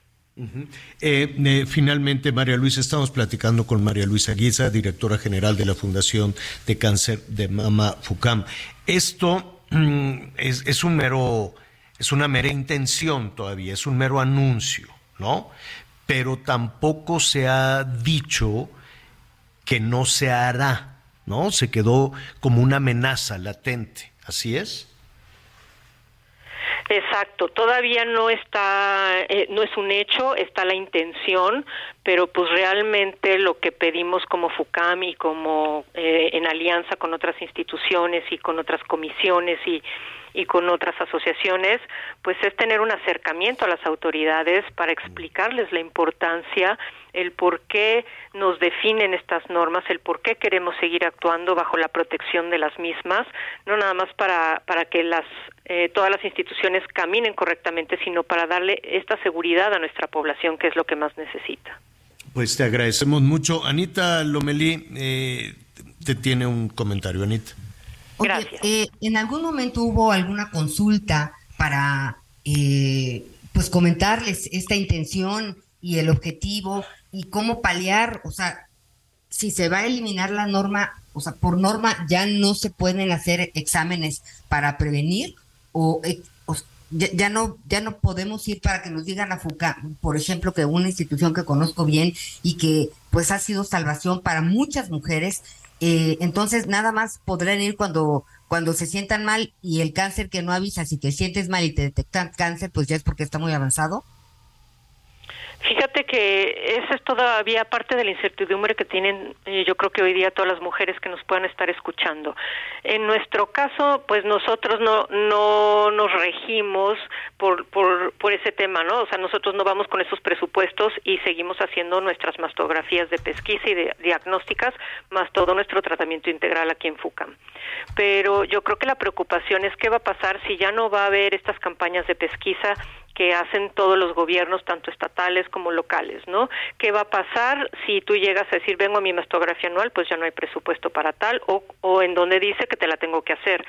Eh, finalmente, María Luisa, estamos platicando con María Luisa Guiza, directora general de la Fundación de Cáncer de Mama FUCAM. Esto mm, es, es, un mero, es una mera intención todavía, es un mero anuncio, ¿no? Pero tampoco se ha dicho que no se hará, ¿no? Se quedó como una amenaza latente, ¿así es? Exacto, todavía no está, eh, no es un hecho, está la intención, pero pues realmente lo que pedimos como FUCAM y como eh, en alianza con otras instituciones y con otras comisiones y y con otras asociaciones, pues es tener un acercamiento a las autoridades para explicarles la importancia, el por qué nos definen estas normas, el por qué queremos seguir actuando bajo la protección de las mismas, no nada más para, para que las, eh, todas las instituciones caminen correctamente, sino para darle esta seguridad a nuestra población, que es lo que más necesita. Pues te agradecemos mucho. Anita Lomelí, eh, te tiene un comentario, Anita. Oye, eh, ¿en algún momento hubo alguna consulta para eh, pues comentarles esta intención y el objetivo y cómo paliar, o sea, si se va a eliminar la norma, o sea, por norma ya no se pueden hacer exámenes para prevenir o, eh, ya, no ya no podemos ir para que nos digan a FUCA, por ejemplo, que una institución que conozco bien y que pues ha sido salvación para muchas mujeres eh, entonces nada más podrán ir cuando cuando se sientan mal y el cáncer que no avisa si te sientes mal y te detectan cáncer pues ya es porque está muy avanzado Fíjate que esa es todavía parte de la incertidumbre que tienen, eh, yo creo que hoy día todas las mujeres que nos puedan estar escuchando. En nuestro caso, pues nosotros no no nos regimos por, por por ese tema, ¿no? O sea, nosotros no vamos con esos presupuestos y seguimos haciendo nuestras mastografías de pesquisa y de diagnósticas, más todo nuestro tratamiento integral aquí en FUCAM. Pero yo creo que la preocupación es qué va a pasar si ya no va a haber estas campañas de pesquisa que hacen todos los gobiernos, tanto estatales como locales, ¿no? ¿Qué va a pasar si tú llegas a decir, vengo a mi mastografía anual, pues ya no hay presupuesto para tal, o, o en donde dice que te la tengo que hacer?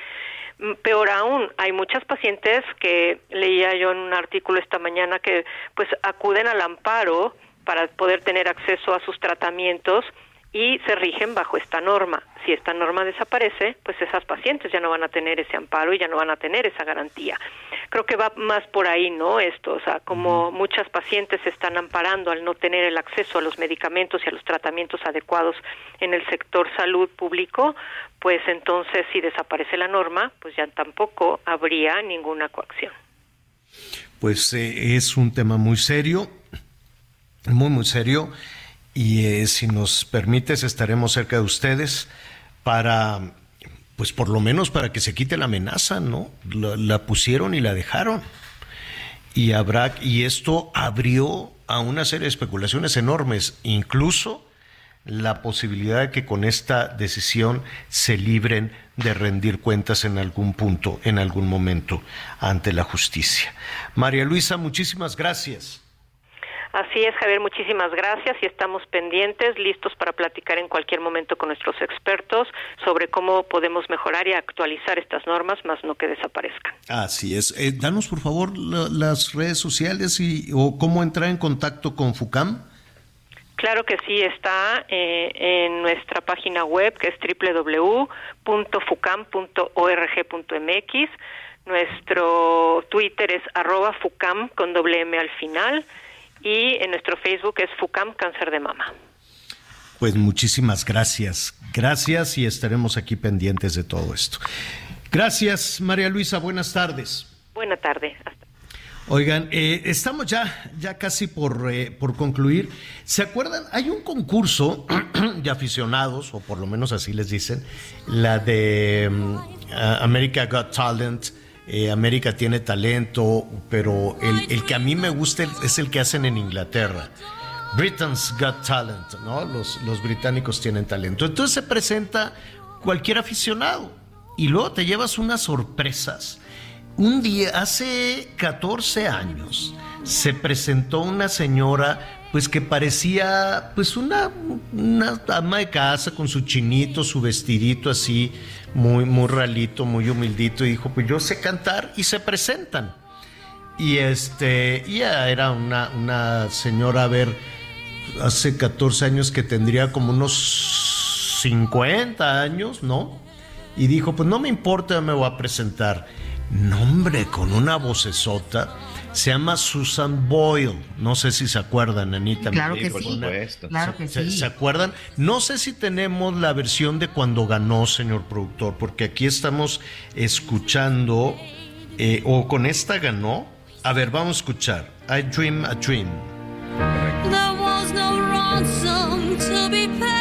Mm, peor aún, hay muchas pacientes que leía yo en un artículo esta mañana que pues acuden al amparo para poder tener acceso a sus tratamientos y se rigen bajo esta norma. Si esta norma desaparece, pues esas pacientes ya no van a tener ese amparo y ya no van a tener esa garantía. Creo que va más por ahí, ¿no? Esto, o sea, como muchas pacientes se están amparando al no tener el acceso a los medicamentos y a los tratamientos adecuados en el sector salud público, pues entonces si desaparece la norma, pues ya tampoco habría ninguna coacción. Pues eh, es un tema muy serio, muy, muy serio y eh, si nos permites estaremos cerca de ustedes para, pues por lo menos para que se quite la amenaza, ¿no? La, pusieron y la dejaron. Y habrá, y esto abrió a una serie de especulaciones enormes, incluso la posibilidad de que con esta decisión se libren de rendir cuentas en algún punto, en algún momento, ante la justicia. María Luisa, muchísimas gracias. Así es, Javier, muchísimas gracias y estamos pendientes, listos para platicar en cualquier momento con nuestros expertos sobre cómo podemos mejorar y actualizar estas normas, más no que desaparezcan. Así es. Eh, danos, por favor, las redes sociales y o cómo entrar en contacto con FUCAM. Claro que sí, está eh, en nuestra página web que es www.fucam.org.mx. Nuestro Twitter es arroba FUCAM con doble M al final y en nuestro Facebook es FUCAM Cáncer de Mama. Pues muchísimas gracias. Gracias y estaremos aquí pendientes de todo esto. Gracias, María Luisa. Buenas tardes. Buenas tardes. Oigan, eh, estamos ya, ya casi por, eh, por concluir. ¿Se acuerdan? Hay un concurso de aficionados, o por lo menos así les dicen, la de mm, America Got Talent. Eh, América tiene talento, pero el, el, que a mí me gusta es el que hacen en Inglaterra. Britain's Got Talent, ¿no? Los, los británicos tienen talento. Entonces se presenta cualquier aficionado y luego te llevas unas sorpresas. Un día, hace 14 años, se presentó una señora pues que parecía pues una, una ama de casa con su chinito, su vestidito así, muy, muy ralito, muy humildito, y dijo, pues yo sé cantar y se presentan. Y este, ya era una, una señora, a ver, hace 14 años que tendría como unos 50 años, ¿no? Y dijo, pues no me importa, me voy a presentar. Nombre, con una vocesota se llama Susan Boyle. No sé si se acuerdan, Anita. Claro que sí. Claro que ¿Se, sí. ¿Se acuerdan? No sé si tenemos la versión de cuando ganó, señor productor, porque aquí estamos escuchando, eh, o con esta ganó. A ver, vamos a escuchar. I Dream a Dream. There was no ransom to be paid.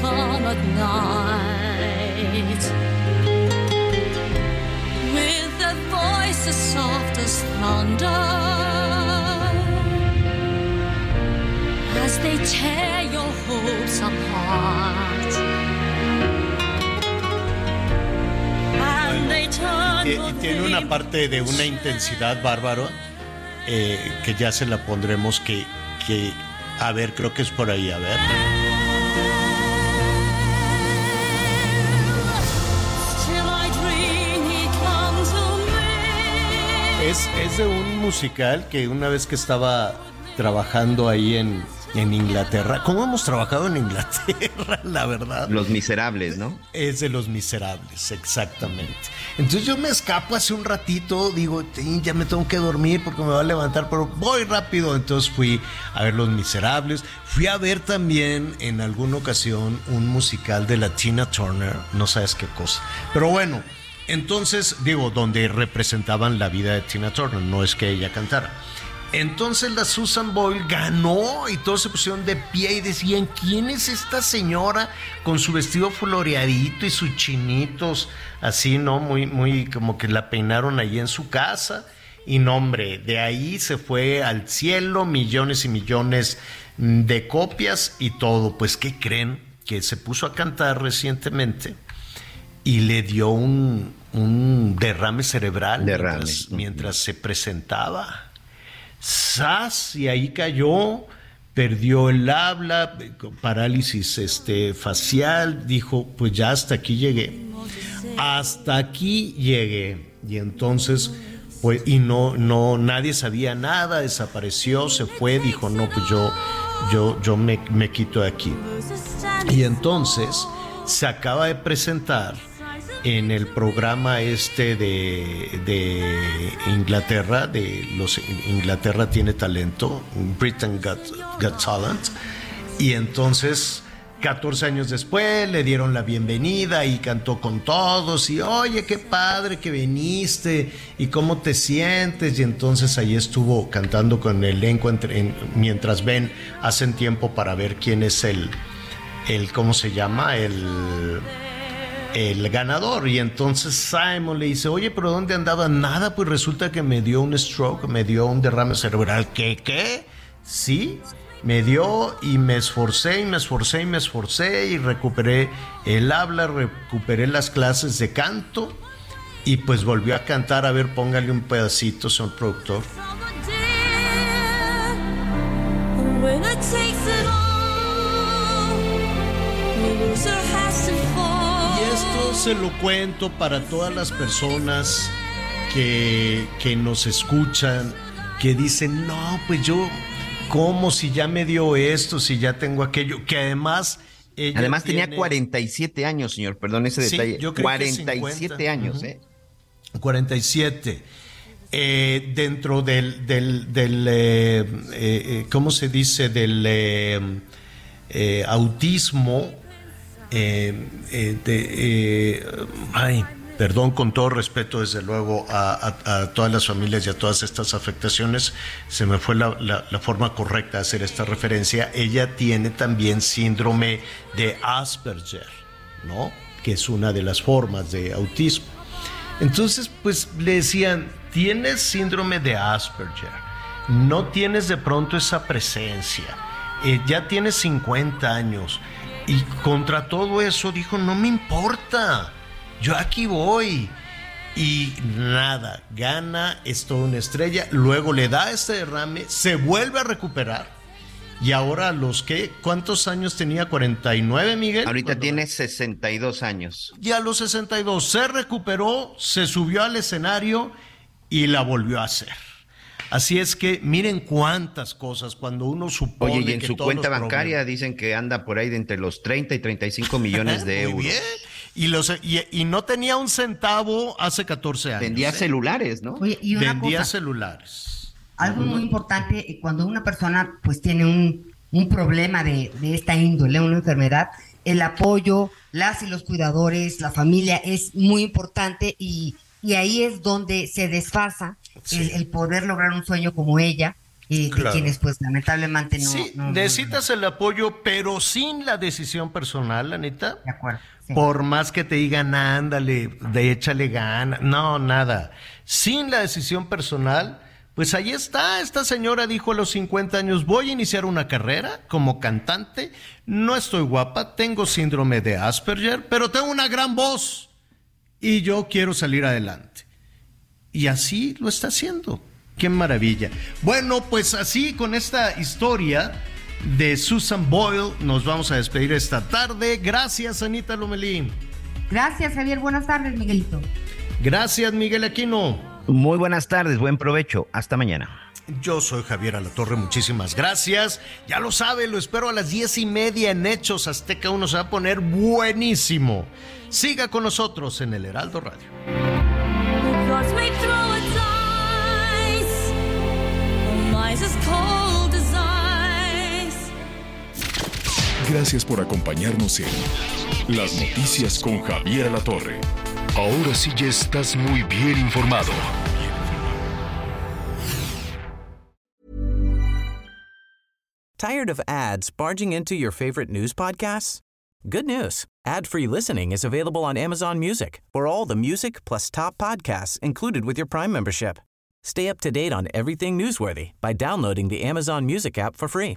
Come at night with voices soft as thunder. as they tear your hopes apart. And they turn Y, your y tiene una parte de una intensidad bárbaro eh, que ya se la pondremos que, que, a ver, creo que es por ahí, a ver. Es, es de un musical que una vez que estaba trabajando ahí en, en Inglaterra, ¿cómo hemos trabajado en Inglaterra, la verdad? Los Miserables, ¿no? Es de Los Miserables, exactamente. Entonces yo me escapo hace un ratito, digo, "Tin, ya me tengo que dormir porque me va a levantar, pero voy rápido. Entonces fui a ver Los Miserables. Fui a ver también en alguna ocasión un musical de la Tina Turner, no sabes qué cosa. Pero bueno, entonces digo, donde representaban la vida de Tina Turner, no es que ella cantara. Entonces la Susan Boyle ganó y todos se pusieron de pie y decían, ¿quién es esta señora con su vestido floreadito y sus chinitos así, ¿no? Muy, muy como que la peinaron ahí en su casa. Y no, hombre, de ahí se fue al cielo, millones y millones de copias y todo. Pues, ¿qué creen? Que se puso a cantar recientemente y le dio un, un derrame cerebral Derrame. Mientras, mientras se presentaba. ¡Sas! Y ahí cayó, perdió el habla, parálisis este, facial, dijo, pues ya hasta aquí llegué. Hasta aquí llegué. Y entonces, pues, y no, no, nadie sabía nada, desapareció, se fue, dijo, no, pues yo, yo, yo me, me quito de aquí. Y entonces se acaba de presentar en el programa este de, de Inglaterra, de los Inglaterra tiene talento, Britain Got, Got Talent, y entonces 14 años después le dieron la bienvenida y cantó con todos y oye, qué padre que viniste y cómo te sientes y entonces ahí estuvo cantando con el elenco mientras ven, hacen tiempo para ver quién es el, el ¿cómo se llama? El el ganador. Y entonces Simon le dice, oye, pero ¿dónde andaba? Nada, pues resulta que me dio un stroke, me dio un derrame cerebral. ¿Qué? ¿Qué? Sí, me dio y me esforcé y me esforcé y me esforcé y recuperé el habla, recuperé las clases de canto y pues volvió a cantar. A ver, póngale un pedacito, señor productor. Y esto se lo cuento para todas las personas que, que nos escuchan, que dicen, no, pues yo, ¿cómo si ya me dio esto, si ya tengo aquello? Que además... ella Además tenía tiene 47 años, señor, perdón ese Sí, detalle. yo creí que 47 50. años, Ujú. ¿eh? 47. eh, dentro del, del, del eh, eh, ¿cómo se dice? Del eh, autismo, de, ay, perdón con todo respeto desde luego a, todas las familias y a todas estas afectaciones, se me fue la, forma correcta de hacer esta referencia, ella tiene también síndrome de Asperger, ¿no? Que es una de las formas de autismo. Entonces, pues le decían, tienes síndrome de Asperger, no tienes de pronto esa presencia, eh, ya tienes 50 años y contra todo eso dijo, no me importa, yo aquí voy. Y nada, gana, es toda una estrella, luego le da este derrame, se vuelve a recuperar. Y ahora los que, ¿cuántos años tenía? 49, Miguel. Ahorita tiene 62 años. Y a los 62 se recuperó, se subió al escenario y la volvió a hacer. Así es que miren cuántas cosas cuando uno supone Oye, y en que su cuenta bancaria dicen que anda por ahí de entre los 30 y 35 millones de Muy euros. bien. Y, los, y, y no tenía un centavo hace 14 años. Vendía ¿eh? celulares, ¿no? Oye, y una Vendía cosa, celulares. algo muy importante, eh, cuando una persona pues tiene un, un problema de, de esta índole, una enfermedad, el apoyo, las y los cuidadores, la familia es muy importante y, y ahí es donde se desfasa el, el poder lograr un sueño como ella, eh, Claro. quienes pues lamentablemente no... Sí, no- no- necesitas el apoyo, pero sin la decisión personal, la neta. De acuerdo. sí. Por más que te digan, ándale, de échale gana. No, nada. Sin la decisión personal, pues ahí está. Esta señora dijo a los 50 años, voy a iniciar una carrera como cantante. No estoy guapa, tengo síndrome de Asperger, pero tengo una gran voz. Y yo quiero salir adelante. Y así lo está haciendo. Qué maravilla. Bueno, pues así con esta historia de Susan Boyle nos vamos a despedir esta tarde. Gracias, Anita Lomelín. Gracias, Javier. Buenas tardes, Miguelito. Gracias, Miguel Aquino. Muy buenas tardes, buen provecho. Hasta mañana. Yo soy Javier Alatorre, muchísimas gracias. Ya lo sabe, lo espero a las diez y media en Hechos Azteca. Uno se va a poner buenísimo. Siga con nosotros en el Heraldo Radio. Gracias por acompañarnos en Las Noticias con Javier Alatorre. Ahora sí ya estás muy bien informado. Tired of ads barging into your favorite news podcasts? Good news. Ad-free listening is available on Amazon Music for all the music plus top podcasts included with your Prime membership. Stay up to date on everything newsworthy by downloading the Amazon Music app for free